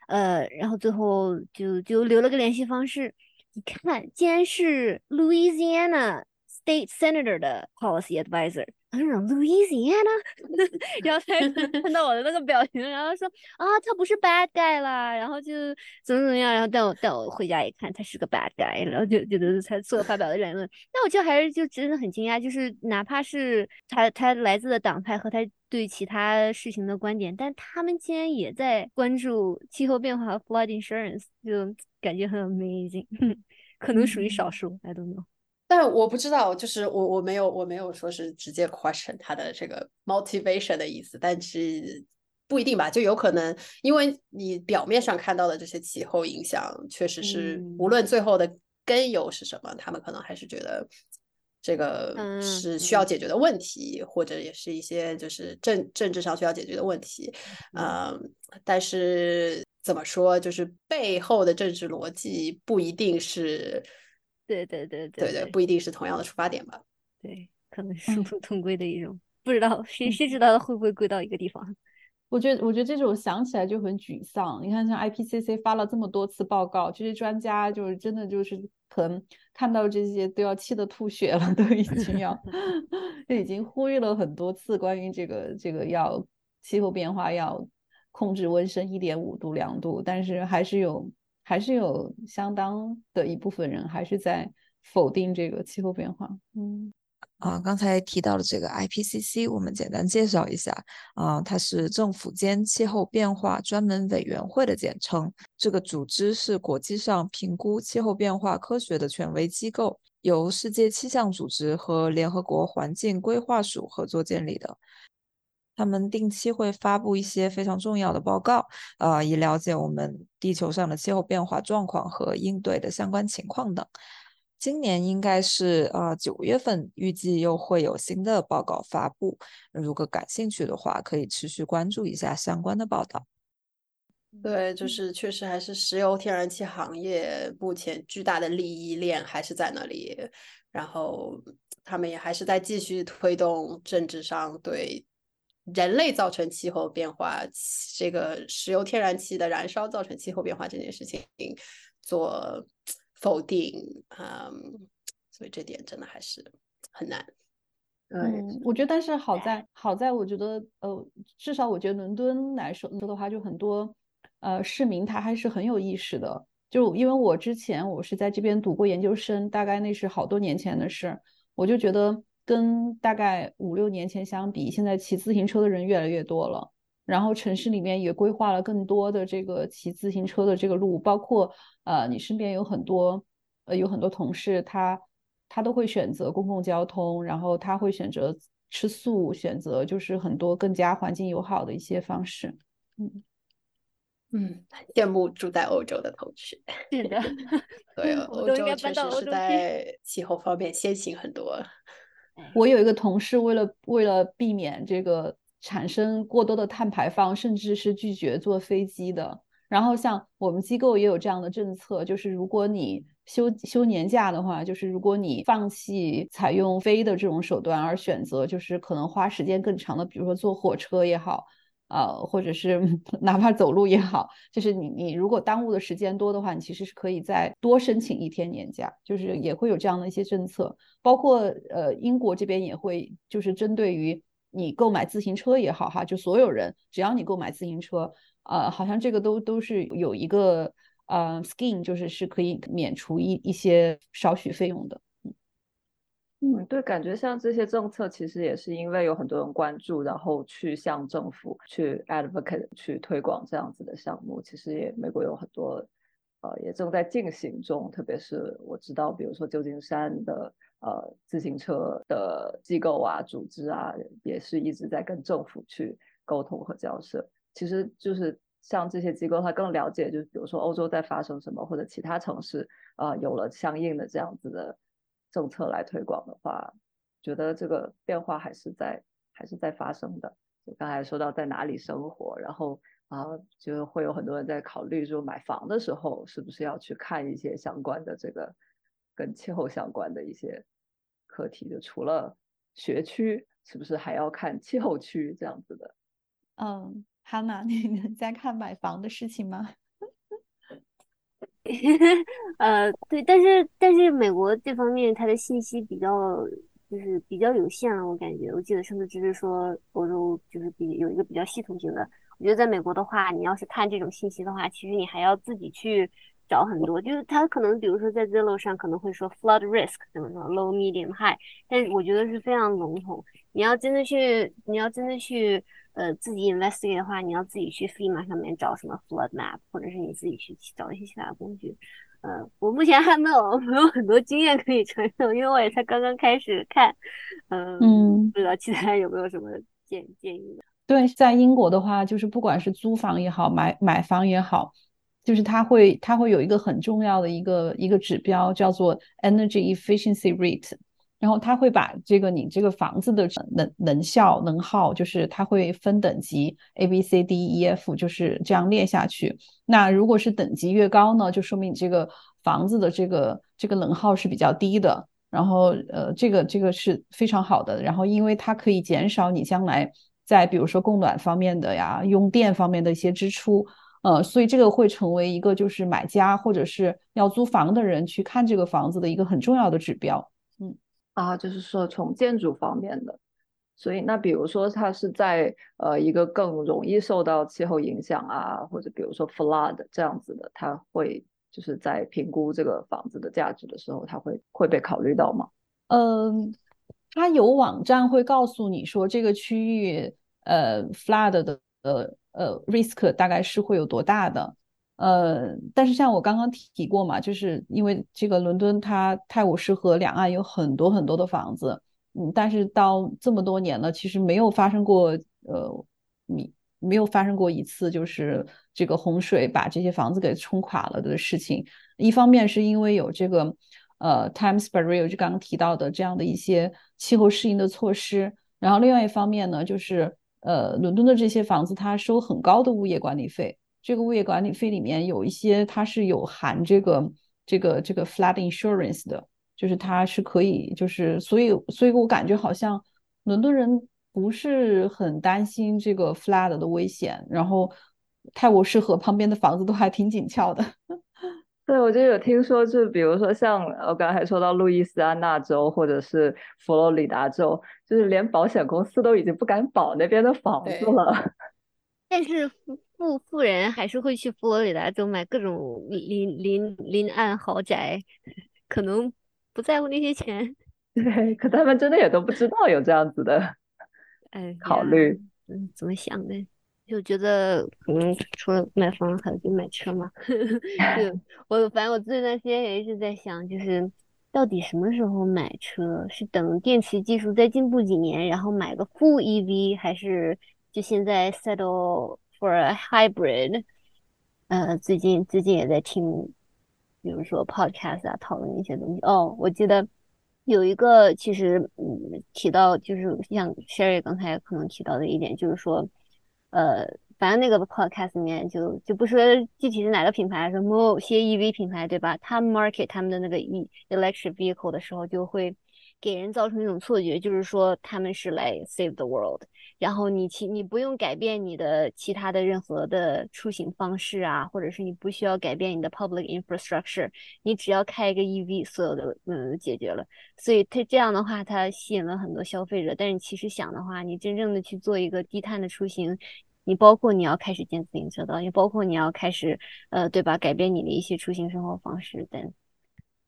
呃，然后最后就就留了个联系方式，一看竟然是 Louisiana。State Senator 的 Policy Advisor，他说 Louisiana，然后他看到我的那个表情，然后说啊，他不是 bad guy 啦，然后就怎么怎么样，然后带我带我回家一看，他是个 bad guy，然后就觉得他所发表的言论，那我就还是就真的很惊讶，就是哪怕是他他来自的党派和他对其他事情的观点，但他们竟然也在关注气候变化和 flood insurance，就感觉很 amazing，可能属于少数，I don't know。但我不知道，就是我我没有我没有说是直接 question 他的这个 motivation 的意思，但是不一定吧，就有可能，因为你表面上看到的这些气候影响，确实是无论最后的根由是什么，他们可能还是觉得这个是需要解决的问题，或者也是一些就是政政治上需要解决的问题，嗯，但是怎么说，就是背后的政治逻辑不一定是。对对对对对，不一定是同样的出发点吧？对，可能殊途同归的一种，不知道谁谁知道会不会归到一个地方？我觉得，我觉得这种想起来就很沮丧。你看，像 IPCC 发了这么多次报告，这些专家就是真的就是可能看到这些都要气得吐血了，都已经要 就已经呼吁了很多次关于这个这个要气候变化要控制温升一点五度两度，但是还是有。还是有相当的一部分人还是在否定这个气候变化。嗯，啊，刚才提到的这个 IPCC，我们简单介绍一下啊，它是政府间气候变化专门委员会的简称。这个组织是国际上评估气候变化科学的权威机构，由世界气象组织和联合国环境规划署合作建立的。他们定期会发布一些非常重要的报告，呃，以了解我们地球上的气候变化状况和应对的相关情况等。今年应该是呃九月份，预计又会有新的报告发布。如果感兴趣的话，可以持续关注一下相关的报道。对，就是确实还是石油天然气行业目前巨大的利益链还是在那里，然后他们也还是在继续推动政治上对。人类造成气候变化，这个石油天然气的燃烧造成气候变化这件事情做否定，嗯，所以这点真的还是很难。嗯，我觉得，但是好在好在，我觉得，呃，至少我觉得伦敦来说说的话，就很多呃市民他还是很有意识的。就因为我之前我是在这边读过研究生，大概那是好多年前的事，我就觉得。跟大概五六年前相比，现在骑自行车的人越来越多了。然后城市里面也规划了更多的这个骑自行车的这个路，包括呃，你身边有很多呃有很多同事，他他都会选择公共交通，然后他会选择吃素，选择就是很多更加环境友好的一些方式。嗯嗯，羡慕住在欧洲的同学。是的，对，欧洲确实是在气候方面先行很多。我有一个同事，为了为了避免这个产生过多的碳排放，甚至是拒绝坐飞机的。然后像我们机构也有这样的政策，就是如果你休休年假的话，就是如果你放弃采用飞的这种手段，而选择就是可能花时间更长的，比如说坐火车也好。呃，或者是 哪怕走路也好，就是你你如果耽误的时间多的话，你其实是可以再多申请一天年假，就是也会有这样的一些政策。包括呃英国这边也会，就是针对于你购买自行车也好哈，就所有人只要你购买自行车，呃，好像这个都都是有一个呃 skin，就是是可以免除一一些少许费用的。嗯，对，感觉像这些政策其实也是因为有很多人关注，然后去向政府去 advocate 去推广这样子的项目。其实也美国有很多，呃，也正在进行中。特别是我知道，比如说旧金山的呃自行车的机构啊、组织啊，也是一直在跟政府去沟通和交涉。其实就是像这些机构，他更了解，就是比如说欧洲在发生什么，或者其他城市啊有了相应的这样子的。政策来推广的话，觉得这个变化还是在还是在发生的。就刚才说到在哪里生活，然后啊，就会有很多人在考虑说买房的时候是不是要去看一些相关的这个跟气候相关的一些课题。就除了学区，是不是还要看气候区这样子的？嗯，哈娜，你在看买房的事情吗？呃，对，但是但是美国这方面它的信息比较就是比较有限了，我感觉，我记得上次只是说欧洲就是比有一个比较系统性的，我觉得在美国的话，你要是看这种信息的话，其实你还要自己去找很多，就是他可能比如说在 Zillow 上可能会说 flood risk 怎么说 low medium high，但是我觉得是非常笼统，你要真的去你要真的去。呃，自己 investigate 的话，你要自己去 FEMA 上面找什么 flood map，或者是你自己去找一些其他工具。呃，我目前还没有 没有很多经验可以传授，因为我也才刚刚开始看。嗯，不知道其他有没有什么建建议？对，在英国的话，就是不管是租房也好，买买房也好，就是它会它会有一个很重要的一个一个指标，叫做 energy efficiency rate。然后它会把这个你这个房子的能能效能耗，就是它会分等级 A B C D E F，就是这样列下去。那如果是等级越高呢，就说明你这个房子的这个这个能耗是比较低的。然后呃，这个这个是非常好的。然后因为它可以减少你将来在比如说供暖方面的呀、用电方面的一些支出，呃，所以这个会成为一个就是买家或者是要租房的人去看这个房子的一个很重要的指标。嗯啊，就是说从建筑方面的，所以那比如说它是在呃一个更容易受到气候影响啊，或者比如说 flood 这样子的，它会就是在评估这个房子的价值的时候，它会会被考虑到吗？嗯，它有网站会告诉你说这个区域呃 flood 的呃呃 risk 大概是会有多大的。呃，但是像我刚刚提过嘛，就是因为这个伦敦它泰晤士河两岸有很多很多的房子，嗯，但是到这么多年了，其实没有发生过，呃，你没有发生过一次就是这个洪水把这些房子给冲垮了的事情。一方面是因为有这个呃 Times Barrier 就刚刚提到的这样的一些气候适应的措施，然后另外一方面呢，就是呃伦敦的这些房子它收很高的物业管理费。这个物业管理费里面有一些，它是有含这个这个这个 flood insurance 的，就是它是可以，就是所以所以我感觉好像伦敦人不是很担心这个 flood 的危险，然后泰晤士河旁边的房子都还挺紧俏的。对，我就有听说，就比如说像我刚才说到路易斯安那州或者是佛罗里达州，就是连保险公司都已经不敢保那边的房子了。但是富富富人还是会去佛罗里达州买各种临临临岸豪宅，可能不在乎那些钱。对，可他们真的也都不知道有这样子的，哎，考虑，嗯，怎么想的？就觉得可能除了买房，还有就买车嘛。就 我反正我这段时间也一直在想，就是到底什么时候买车？是等电池技术再进步几年，然后买个 full EV，还是？就现在 settle for a hybrid，呃，最近最近也在听，比如说 podcast 啊，讨论一些东西。哦，我记得有一个，其实嗯，提到就是像 Sherry 刚才可能提到的一点，就是说，呃，反正那个 podcast 里面就就不说具体是哪个品牌，什么某些 EV 品牌，对吧？他们 market 他们的那个 e electric vehicle 的时候，就会给人造成一种错觉，就是说他们是来 save the world。然后你其你不用改变你的其他的任何的出行方式啊，或者是你不需要改变你的 public infrastructure，你只要开一个 EV，所有的嗯解决了。所以它这样的话，它吸引了很多消费者。但是其实想的话，你真正的去做一个低碳的出行，你包括你要开始建自行车道，也包括你要开始呃对吧，改变你的一些出行生活方式等。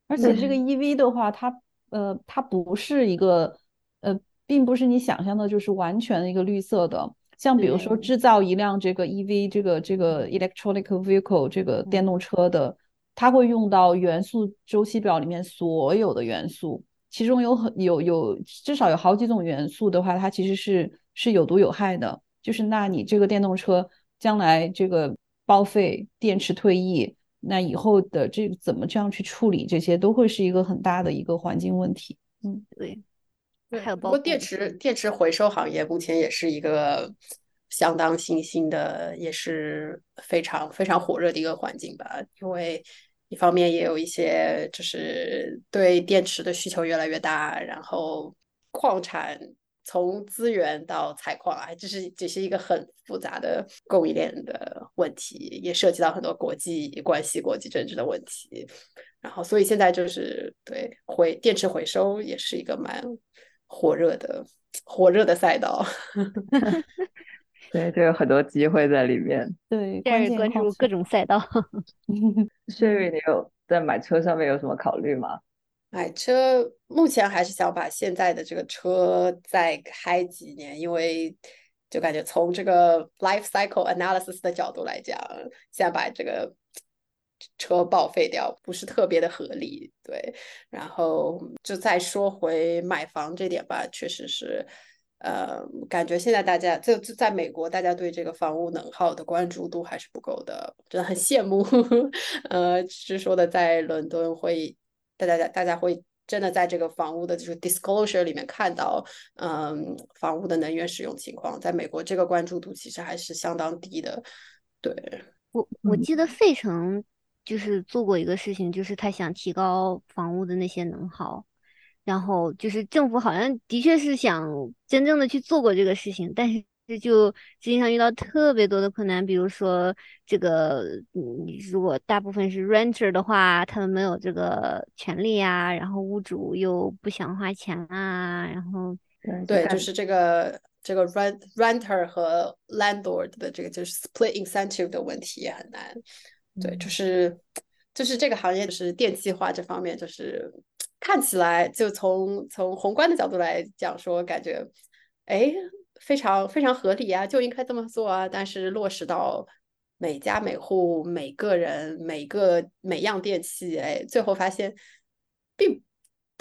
而且这个 EV 的话，它呃它不是一个呃。并不是你想象的，就是完全的一个绿色的。像比如说制造一辆这个 EV，这个这个 electronic vehicle 这个电动车的，它会用到元素周期表里面所有的元素，其中有很有有至少有好几种元素的话，它其实是是有毒有害的。就是那你这个电动车将来这个报废、电池退役，那以后的这怎么这样去处理，这些都会是一个很大的一个环境问题。嗯，对。不过电池电池回收行业目前也是一个相当新兴的，也是非常非常火热的一个环境吧。因为一方面也有一些就是对电池的需求越来越大，然后矿产从资源到采矿啊，这是这是一个很复杂的供应链的问题，也涉及到很多国际关系、国际政治的问题。然后，所以现在就是对回电池回收也是一个蛮。火热的火热的赛道，对，就有很多机会在里面。对，关键关注各种赛道。Sherry，你有在买车上面有什么考虑吗？买车目前还是想把现在的这个车再开几年，因为就感觉从这个 life cycle analysis 的角度来讲，现在把这个。车报废掉不是特别的合理，对。然后就再说回买房这点吧，确实是，呃，感觉现在大家就就在美国，大家对这个房屋能耗的关注度还是不够的，真的很羡慕。呃，是说的在伦敦会，大家大家会真的在这个房屋的就是 disclosure 里面看到，嗯，房屋的能源使用情况，在美国这个关注度其实还是相当低的。对我我记得费城。就是做过一个事情，就是他想提高房屋的那些能耗，然后就是政府好像的确是想真正的去做过这个事情，但是就实际上遇到特别多的困难，比如说这个，嗯，如果大部分是 renter 的话，他们没有这个权利啊，然后屋主又不想花钱啊，然后对，就是这个这个 rent renter 和 landlord 的这个就是 split incentive 的问题也很难。对，就是就是这个行业，就是电气化这方面，就是看起来就从从宏观的角度来讲说，感觉哎非常非常合理啊，就应该这么做啊。但是落实到每家每户每个人每个每样电器，哎，最后发现并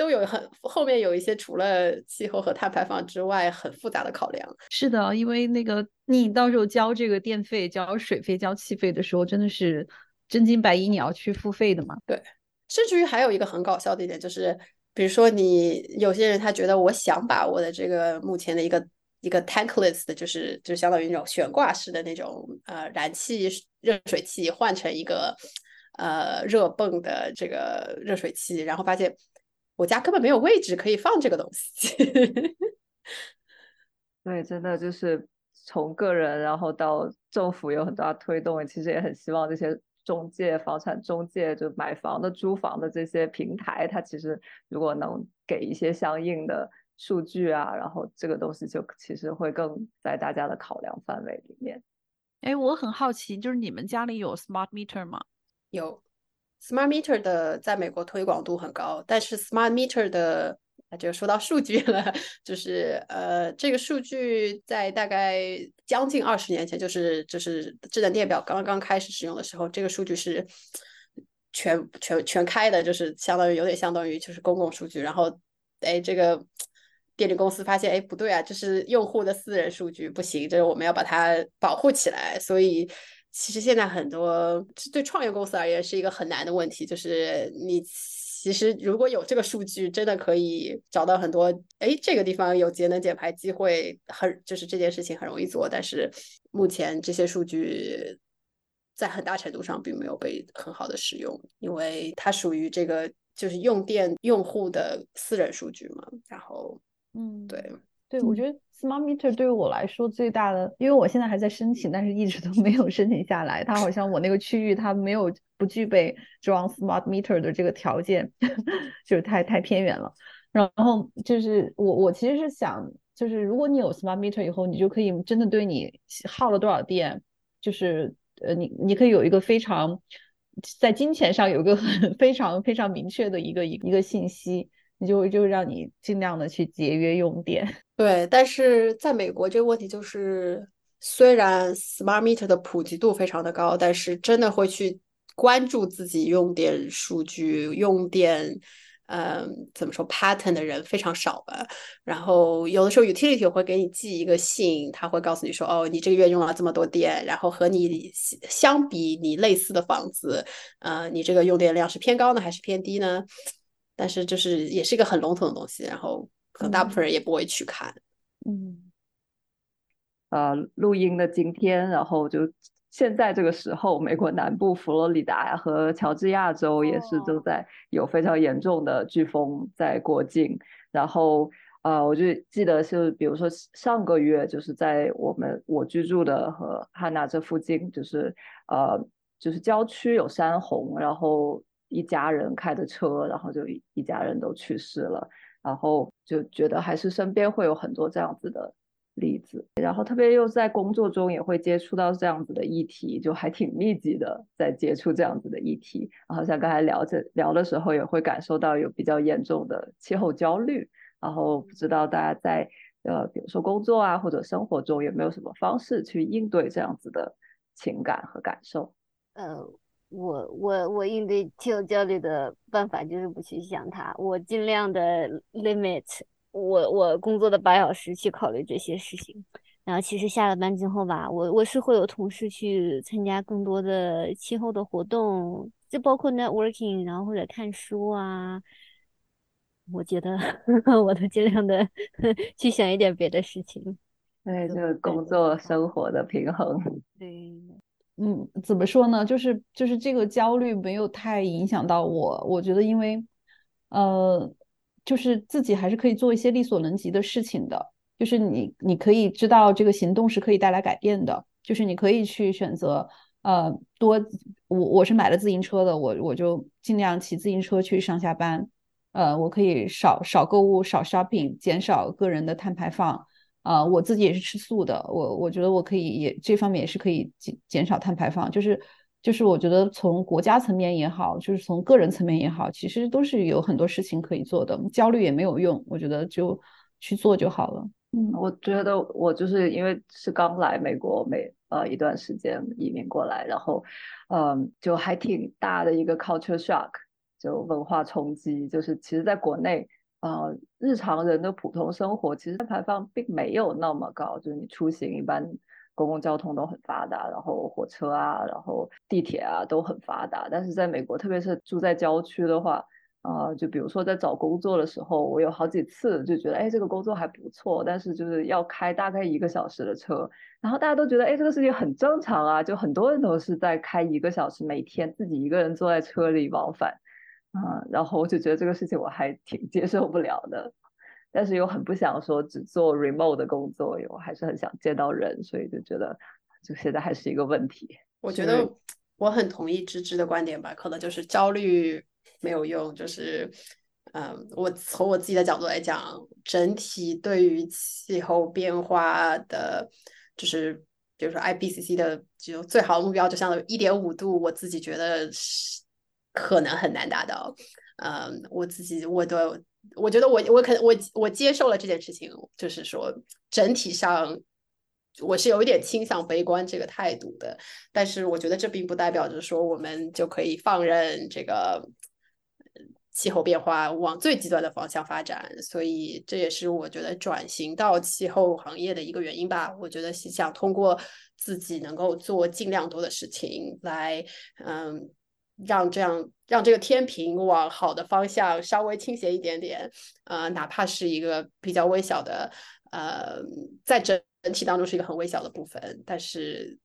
都有很后面有一些除了气候和碳排放之外很复杂的考量。是的，因为那个你到时候交这个电费、交水费、交气费的时候，真的是。真金白银你要去付费的嘛？对，甚至于还有一个很搞笑的一点就是，比如说你有些人他觉得我想把我的这个目前的一个一个 tankless 的，就是就相当于那种悬挂式的那种呃燃气热水器换成一个呃热泵的这个热水器，然后发现我家根本没有位置可以放这个东西。对，真的就是从个人然后到政府有很大推动，其实也很希望这些。中介、房产中介，就买房的、租房的这些平台，它其实如果能给一些相应的数据啊，然后这个东西就其实会更在大家的考量范围里面。哎，我很好奇，就是你们家里有 smart meter 吗？有，smart meter 的在美国推广度很高，但是 smart meter 的。就说到数据了，就是呃，这个数据在大概将近二十年前，就是就是智能电表刚刚开始使用的时候，这个数据是全全全开的，就是相当于有点相当于就是公共数据。然后，哎，这个电力公司发现，哎，不对啊，这是用户的私人数据，不行，这是我们要把它保护起来。所以其实现在很多对创业公司而言是一个很难的问题，就是你其实如果有这个数据，真的可以找到很多，哎，这个地方有节能减排机会，很就是这件事情很容易做。但是目前这些数据在很大程度上并没有被很好的使用，因为它属于这个就是用电用户的私人数据嘛。然后，嗯，对。对，我觉得 smart meter 对于我来说最大的，因为我现在还在申请，但是一直都没有申请下来。它好像我那个区域它没有不具备装 smart meter 的这个条件，就是太太偏远了。然后就是我我其实是想，就是如果你有 smart meter 以后，你就可以真的对你耗了多少电，就是呃你你可以有一个非常在金钱上有一个很 非常非常明确的一个一个信息。你就就让你尽量的去节约用电。对，但是在美国这个问题就是，虽然 smart meter 的普及度非常的高，但是真的会去关注自己用电数据、用电，嗯，怎么说 pattern 的人非常少吧。然后有的时候 utility 会给你寄一个信，他会告诉你说，哦，你这个月用了这么多电，然后和你相比，你类似的房子，呃，你这个用电量是偏高呢还是偏低呢？但是就是也是一个很笼统的东西，然后可能大部分人也不会去看。嗯，呃，录音的今天，然后就现在这个时候，美国南部佛罗里达和乔治亚州也是正在有非常严重的飓风在过境。然后呃，我就记得是，比如说上个月，就是在我们我居住的和汉娜这附近，就是呃，就是郊区有山洪，然后。一家人开的车，然后就一家人都去世了，然后就觉得还是身边会有很多这样子的例子，然后特别又在工作中也会接触到这样子的议题，就还挺密集的在接触这样子的议题。然后像刚才聊着聊的时候，也会感受到有比较严重的气候焦虑。然后不知道大家在呃，比如说工作啊或者生活中有没有什么方式去应对这样子的情感和感受？呃。我我我应对气候焦虑的办法就是不去想它，我尽量的 limit 我我工作的八小时去考虑这些事情。然后其实下了班之后吧，我我是会有同事去参加更多的气候的活动，就包括 networking，然后或者看书啊。我觉得 我都尽量的 去想一点别的事情。对，这个工作生活的平衡。对。嗯，怎么说呢？就是就是这个焦虑没有太影响到我。我觉得，因为呃，就是自己还是可以做一些力所能及的事情的。就是你你可以知道这个行动是可以带来改变的。就是你可以去选择呃多，我我是买了自行车的，我我就尽量骑自行车去上下班。呃，我可以少少购物，少 shopping，减少个人的碳排放。啊，我自己也是吃素的，我我觉得我可以也这方面也是可以减减少碳排放，就是就是我觉得从国家层面也好，就是从个人层面也好，其实都是有很多事情可以做的，焦虑也没有用，我觉得就去做就好了。嗯，我觉得我就是因为是刚来美国没呃一段时间移民过来，然后嗯就还挺大的一个 culture shock，就文化冲击，就是其实在国内。呃，日常人的普通生活其实排放并没有那么高，就是你出行一般公共交通都很发达，然后火车啊，然后地铁啊都很发达。但是在美国，特别是住在郊区的话，呃，就比如说在找工作的时候，我有好几次就觉得，哎，这个工作还不错，但是就是要开大概一个小时的车，然后大家都觉得，哎，这个事情很正常啊，就很多人都是在开一个小时，每天自己一个人坐在车里往返。啊，然后我就觉得这个事情我还挺接受不了的，但是又很不想说只做 remote 的工作，我还是很想见到人，所以就觉得就现在还是一个问题。我觉得我很同意芝芝的观点吧，可能就是焦虑没有用，就是嗯，我从我自己的角度来讲，整体对于气候变化的，就是比如说 IPCC 的就最好的目标，就像一点五度，我自己觉得是。可能很难达到，嗯，我自己我的我觉得我我可能我我接受了这件事情，就是说整体上我是有一点倾向悲观这个态度的，但是我觉得这并不代表着说我们就可以放任这个气候变化往最极端的方向发展，所以这也是我觉得转型到气候行业的一个原因吧。我觉得是想通过自己能够做尽量多的事情，来嗯让这样让这个天平往好的方向稍微倾斜一点点，呃，哪怕是一个比较微小的，呃，在整体当中是一个很微小的部分，但是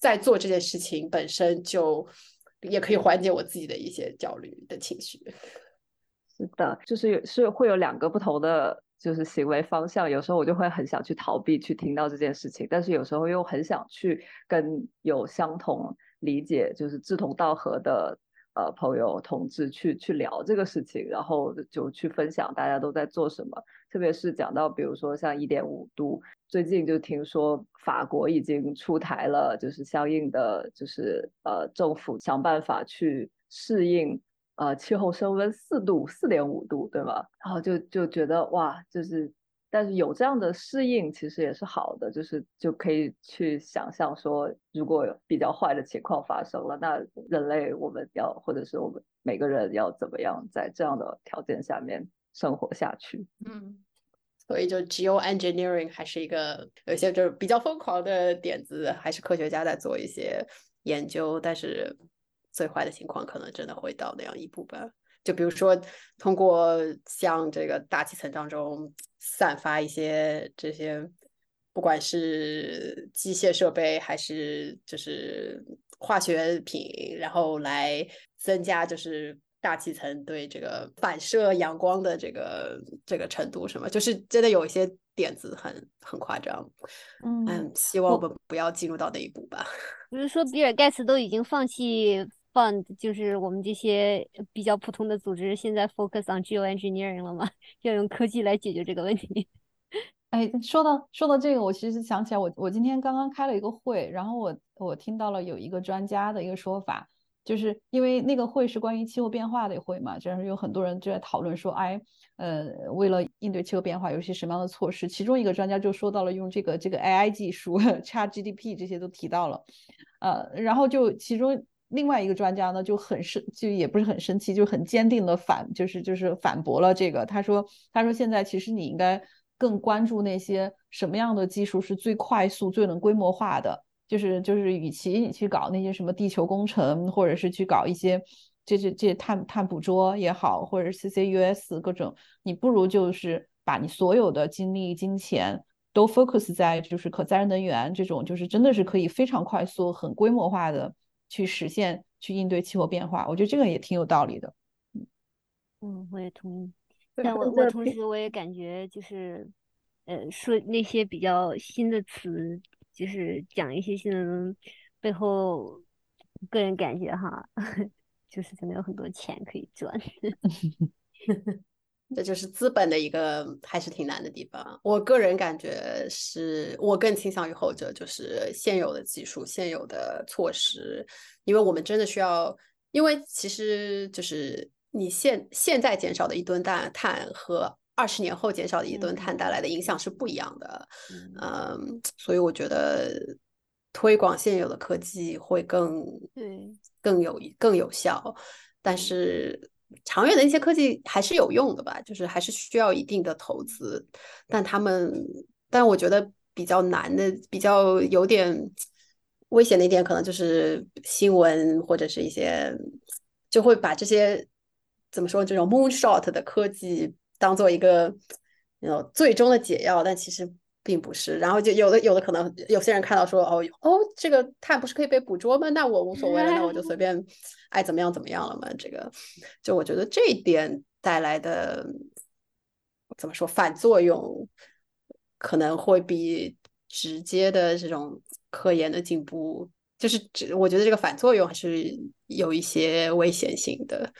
在做这件事情本身就也可以缓解我自己的一些焦虑的情绪。是的，就是有是会有两个不同的就是行为方向，有时候我就会很想去逃避去听到这件事情，但是有时候又很想去跟有相同理解，就是志同道合的呃朋友同志去去聊这个事情，然后就去分享大家都在做什么，特别是讲到比如说像一点五度，最近就听说法国已经出台了，就是相应的就是呃政府想办法去适应。呃，气候升温四度、四点五度，对吧？然后就就觉得哇，就是，但是有这样的适应，其实也是好的，就是就可以去想象说，如果有比较坏的情况发生了，那人类我们要，或者是我们每个人要怎么样在这样的条件下面生活下去？嗯，所以就 geo engineering 还是一个有些就是比较疯狂的点子，还是科学家在做一些研究，但是。最坏的情况可能真的会到那样一步吧，就比如说通过向这个大气层当中散发一些这些，不管是机械设备还是就是化学品，然后来增加就是大气层对这个反射阳光的这个这个程度，什么就是真的有一些点子很很夸张，嗯，希望我们不要进入到那一步吧。不是说比尔盖茨都已经放弃。放就是我们这些比较普通的组织，现在 focus on geoengineering 了吗？要用科技来解决这个问题。哎，说到说到这个，我其实想起来，我我今天刚刚开了一个会，然后我我听到了有一个专家的一个说法，就是因为那个会是关于气候变化的会嘛，就是有很多人就在讨论说，哎，呃，为了应对气候变化，有些什么样的措施？其中一个专家就说到了用这个这个 AI 技术，ChatGPT 这些都提到了，呃，然后就其中。另外一个专家呢就很生，就也不是很生气，就很坚定的反，就是就是反驳了这个。他说，他说现在其实你应该更关注那些什么样的技术是最快速、最能规模化的，就是就是与其你去搞那些什么地球工程，或者是去搞一些这这这碳碳捕捉也好，或者是 CCUS 各种，你不如就是把你所有的精力、金钱都 focus 在就是可再生能源这种，就是真的是可以非常快速、很规模化的。去实现去应对气候变化，我觉得这个也挺有道理的。嗯嗯，我也同意。但我我同时我也感觉就是，呃，说那些比较新的词，就是讲一些新的背后，个人感觉哈，就是真的有很多钱可以赚。这就是资本的一个还是挺难的地方。我个人感觉是我更倾向于后者，就是现有的技术、现有的措施，因为我们真的需要。因为其实就是你现现在减少的一吨氮碳和二十年后减少的一吨碳带来的影响是不一样的。嗯，所以我觉得推广现有的科技会更对更有更有效，但是。长远的一些科技还是有用的吧，就是还是需要一定的投资，但他们，但我觉得比较难的、比较有点危险的一点，可能就是新闻或者是一些就会把这些怎么说这种 moonshot 的科技当做一个呃最终的解药，但其实。并不是，然后就有的有的可能有些人看到说哦哦，这个碳不是可以被捕捉吗？那我无所谓了，那我就随便爱怎么样怎么样了嘛。这个就我觉得这一点带来的怎么说反作用，可能会比直接的这种科研的进步，就是只我觉得这个反作用还是有一些危险性的。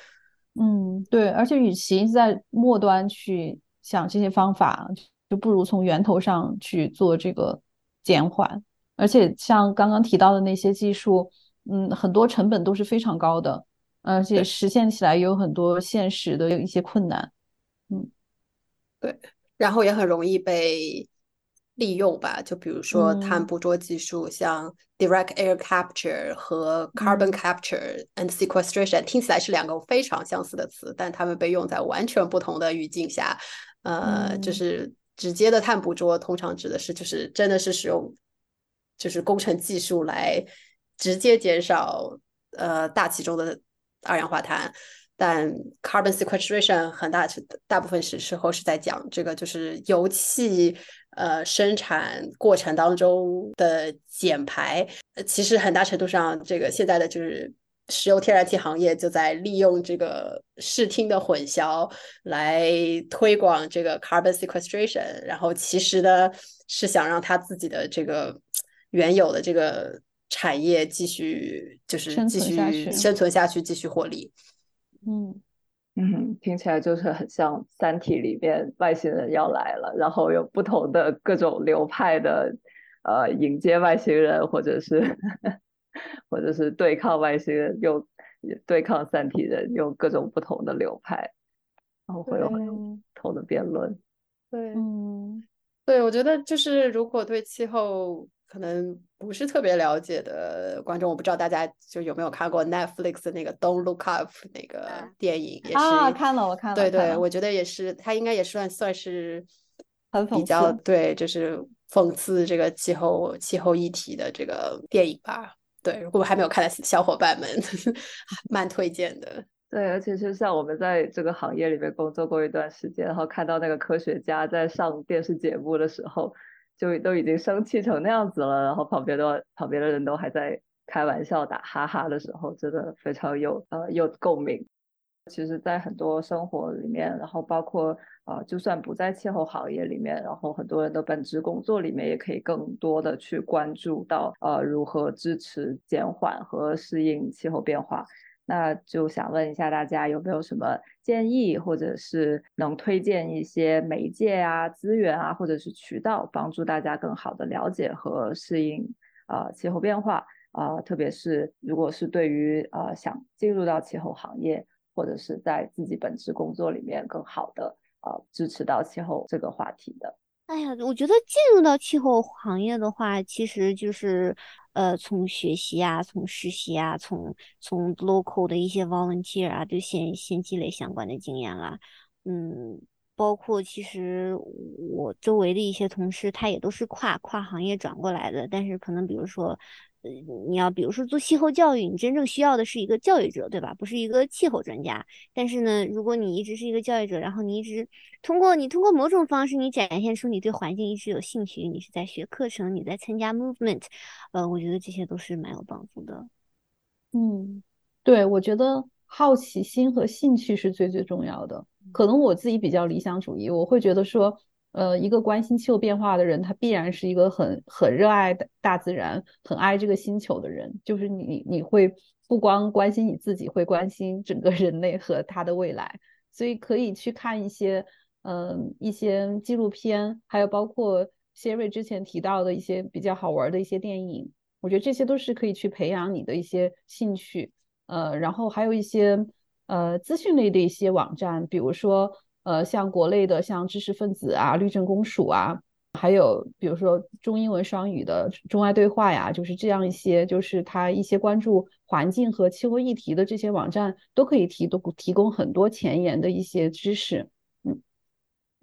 嗯，对，而且与其在末端去想这些方法。就不如从源头上去做这个减缓，而且像刚刚提到的那些技术，嗯，很多成本都是非常高的，而且实现起来也有很多现实的有一些困难，嗯，对，然后也很容易被利用吧，就比如说碳捕捉技术，像 direct air capture 和 carbon capture and sequestration，听起来是两个非常相似的词，但它们被用在完全不同的语境下，呃，就是。直接的碳捕捉通常指的是，就是真的是使用，就是工程技术来直接减少呃大气中的二氧化碳。但 carbon sequestration 很大大部分时时候是在讲这个，就是油气呃生产过程当中的减排。其实很大程度上，这个现在的就是石油天然气行业就在利用这个视听的混淆来推广这个 carbon sequestration，然后其实呢是想让他自己的这个原有的这个产业继续就是继续生存下去，继续获利。嗯嗯，听起来就是很像《三体》里面外星人要来了，然后有不同的各种流派的呃迎接外星人，或者是或者是对抗外星人，又对抗三体人，用各种不同的流派，然后会有不同的辩论。对，嗯，对，我觉得就是如果对气候。可能不是特别了解的观众，我不知道大家就有没有看过 Netflix 的那个《Don't Look Up》那个 电影，也是啊，看了我看了，对对，我觉得也是，它应该也算算是很比较对，就是讽刺这个气候气候议题的这个电影吧。对，如果还没有看的小伙伴们，蛮推荐的。对，而且就像我们在这个行业里面工作过一段时间，然后看到那个科学家在上电视节目的时候。就都已经生气成那样子了，然后旁边的旁边的人都还在开玩笑打哈哈的时候，真的非常有呃有共鸣。其实，在很多生活里面，然后包括呃，就算不在气候行业里面，然后很多人的本职工作里面，也可以更多的去关注到呃如何支持减缓和适应气候变化。那就想问一下大家有没有什么建议，或者是能推荐一些媒介啊、资源啊，或者是渠道，帮助大家更好的了解和适应呃气候变化啊？特别是如果是对于呃想进入到气候行业，或者是在自己本职工作里面更好的呃支持到气候这个话题的。哎呀，我觉得进入到气候行业的话，其实就是。呃，从学习啊，从实习啊，从从 local 的一些 volunteer 啊，就先先积累相关的经验啦。嗯，包括其实我周围的一些同事，他也都是跨跨行业转过来的，但是可能比如说。你要比如说做气候教育，你真正需要的是一个教育者，对吧？不是一个气候专家。但是呢，如果你一直是一个教育者，然后你一直通过你通过某种方式，你展现出你对环境一直有兴趣，你是在学课程，你在参加 movement，呃，我觉得这些都是蛮有帮助的。嗯，对，我觉得好奇心和兴趣是最最重要的。可能我自己比较理想主义，我会觉得说。呃，一个关心气候变化的人，他必然是一个很很热爱大自然、很爱这个星球的人。就是你，你会不光关心你自己，会关心整个人类和他的未来。所以可以去看一些，嗯，一些纪录片，还有包括谢瑞之前提到的一些比较好玩的一些电影。我觉得这些都是可以去培养你的一些兴趣。呃，然后还有一些呃资讯类的一些网站，比如说。呃，像国内的像知识分子啊、律政公署啊，还有比如说中英文双语的中外对话呀，就是这样一些，就是它一些关注环境和气候议题的这些网站，都可以提供提供很多前沿的一些知识。嗯，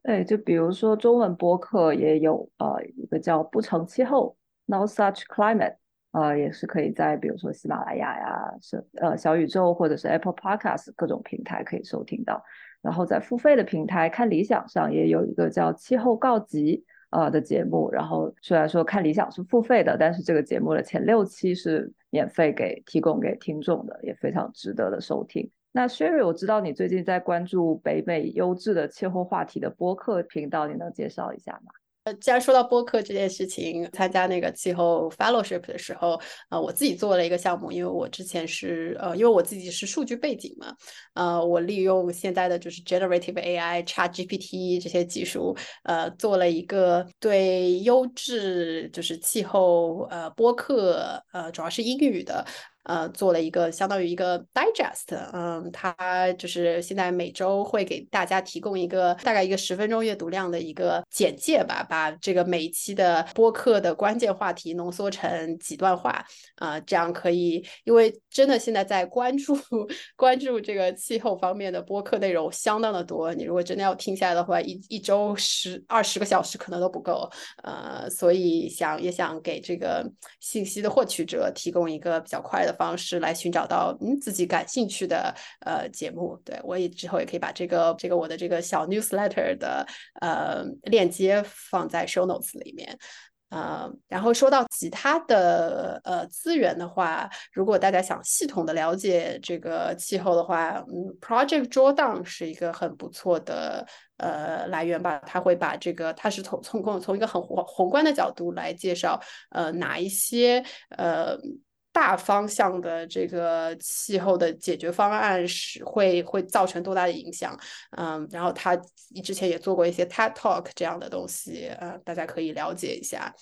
对，就比如说中文播客也有，呃，一个叫不成气候 （No Such Climate），呃，也是可以在比如说喜马拉雅呀、是呃小宇宙或者是 Apple Podcast 各种平台可以收听到。然后在付费的平台看理想上也有一个叫气候告急啊的节目，然后虽然说看理想是付费的，但是这个节目的前六期是免费给提供给听众的，也非常值得的收听。那 Sherry，我知道你最近在关注北美优质的气候话题的播客频道，你能介绍一下吗？呃，既然说到播客这件事情，参加那个气候 fellowship 的时候，呃，我自己做了一个项目，因为我之前是呃，因为我自己是数据背景嘛，呃，我利用现在的就是 generative AI、Chat GPT 这些技术，呃，做了一个对优质就是气候呃播客，呃，主要是英语的。呃做了一个相当于一个 digest，嗯，它就是现在每周会给大家提供一个大概一个十分钟阅读量的一个简介吧，把这个每一期的播客的关键话题浓缩成几段话，啊，这样可以，因为真的现在在关注关注这个气候方面的播客内容相当的多，你如果真的要听下来的话，一一周十二十个小时可能都不够，呃，所以想也想给这个信息的获取者提供一个比较快的方式来寻找到嗯自己感兴趣的呃节目。对我也之后也可以把这个这个我的这个小 newsletter 的呃链接放在 show notes 里面。呃，然后说到其他的呃资源的话，如果大家想系统的了解这个气候的话，嗯，Project Drawdown 是一个很不错的呃来源吧。它会把这个，它是从从从一个很宏宏观的角度来介绍，呃，哪一些呃。大方向的这个气候的解决方案是会会造成多大的影响？嗯，然后他之前也做过一些 TED Talk 这样的东西，呃，大家可以了解一下。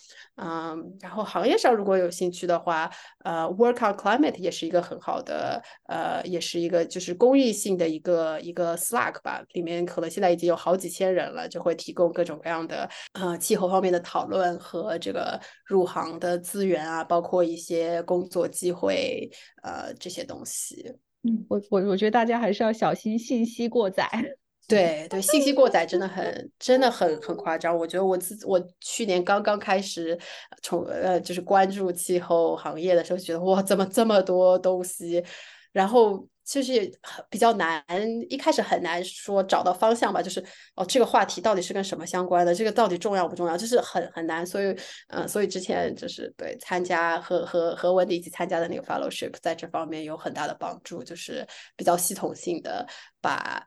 嗯，然后行业上如果有兴趣的话，呃，Work on Climate 也是一个很好的，呃，也是一个就是公益性的一个一个 Slack 吧，里面可能现在已经有好几千人了，就会提供各种各样的呃气候方面的讨论和这个入行的资源啊，包括一些工作。机会，呃，这些东西，嗯，我我我觉得大家还是要小心信息过载。对对，信息过载真的很真的很很夸张。我觉得我自我去年刚刚开始从呃就是关注气候行业的时候，觉得哇，怎么这么多东西，然后。其实也比较难，一开始很难说找到方向吧。就是哦，这个话题到底是跟什么相关的？这个到底重要不重要？就是很很难。所以，嗯，所以之前就是对参加和和和文迪一起参加的那个 fellowship，在这方面有很大的帮助，就是比较系统性的把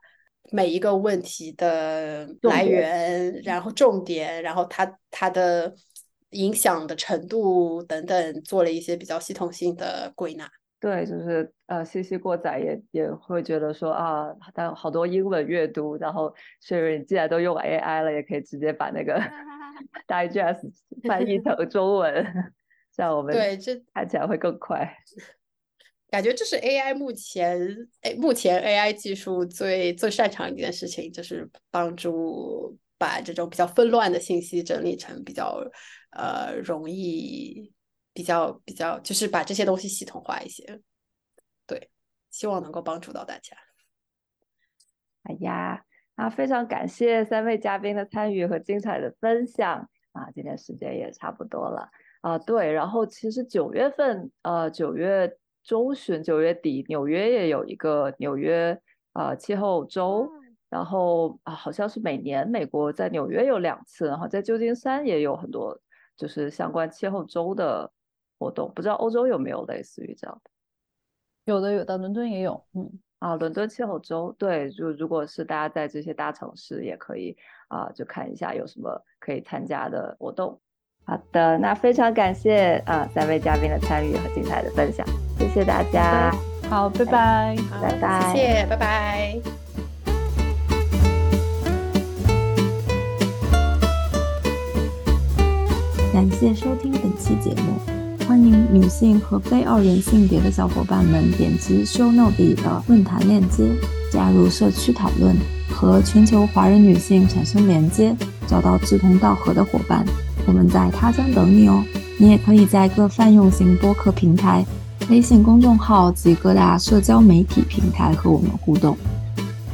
每一个问题的来源，然后重点，然后它它的影响的程度等等，做了一些比较系统性的归纳。对，就是呃，信息过载也也会觉得说啊，但好多英文阅读，然后所以你既然都用 AI 了，也可以直接把那个 digest 翻译成中文，像我们对这看起来会更快。感觉这是 AI 目前哎，目前 AI 技术最最擅长一件事情，就是帮助把这种比较纷乱的信息整理成比较呃容易。比较比较，就是把这些东西系统化一些，对，希望能够帮助到大家。哎呀，啊非常感谢三位嘉宾的参与和精彩的分享啊！今天时间也差不多了啊。对，然后其实九月份，呃，九月中旬、九月底，纽约也有一个纽约呃气候周，然后啊，好像是每年美国在纽约有两次，然后在旧金山也有很多就是相关气候周的。活动不知道欧洲有没有类似于这样的，有的有的，伦敦也有，嗯啊，伦敦气候周，对，就如果是大家在这些大城市，也可以啊，就看一下有什么可以参加的活动。好的，那非常感谢啊三位嘉宾的参与和精彩的分享，谢谢大家，好，拜拜，拜拜，谢谢，拜拜，感谢收听本期节目。欢迎女性和非二元性别的小伙伴们点击 Show Note 里的论坛链接，加入社区讨论，和全球华人女性产生连接，找到志同道合的伙伴。我们在他乡等你哦！你也可以在各泛用型播客平台、微信公众号及各大社交媒体平台和我们互动。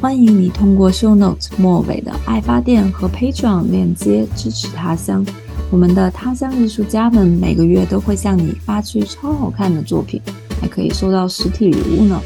欢迎你通过 Show Note 末尾的爱发电和 Patreon 链接支持他乡。我们的他乡艺术家们每个月都会向你发去超好看的作品，还可以收到实体礼物呢。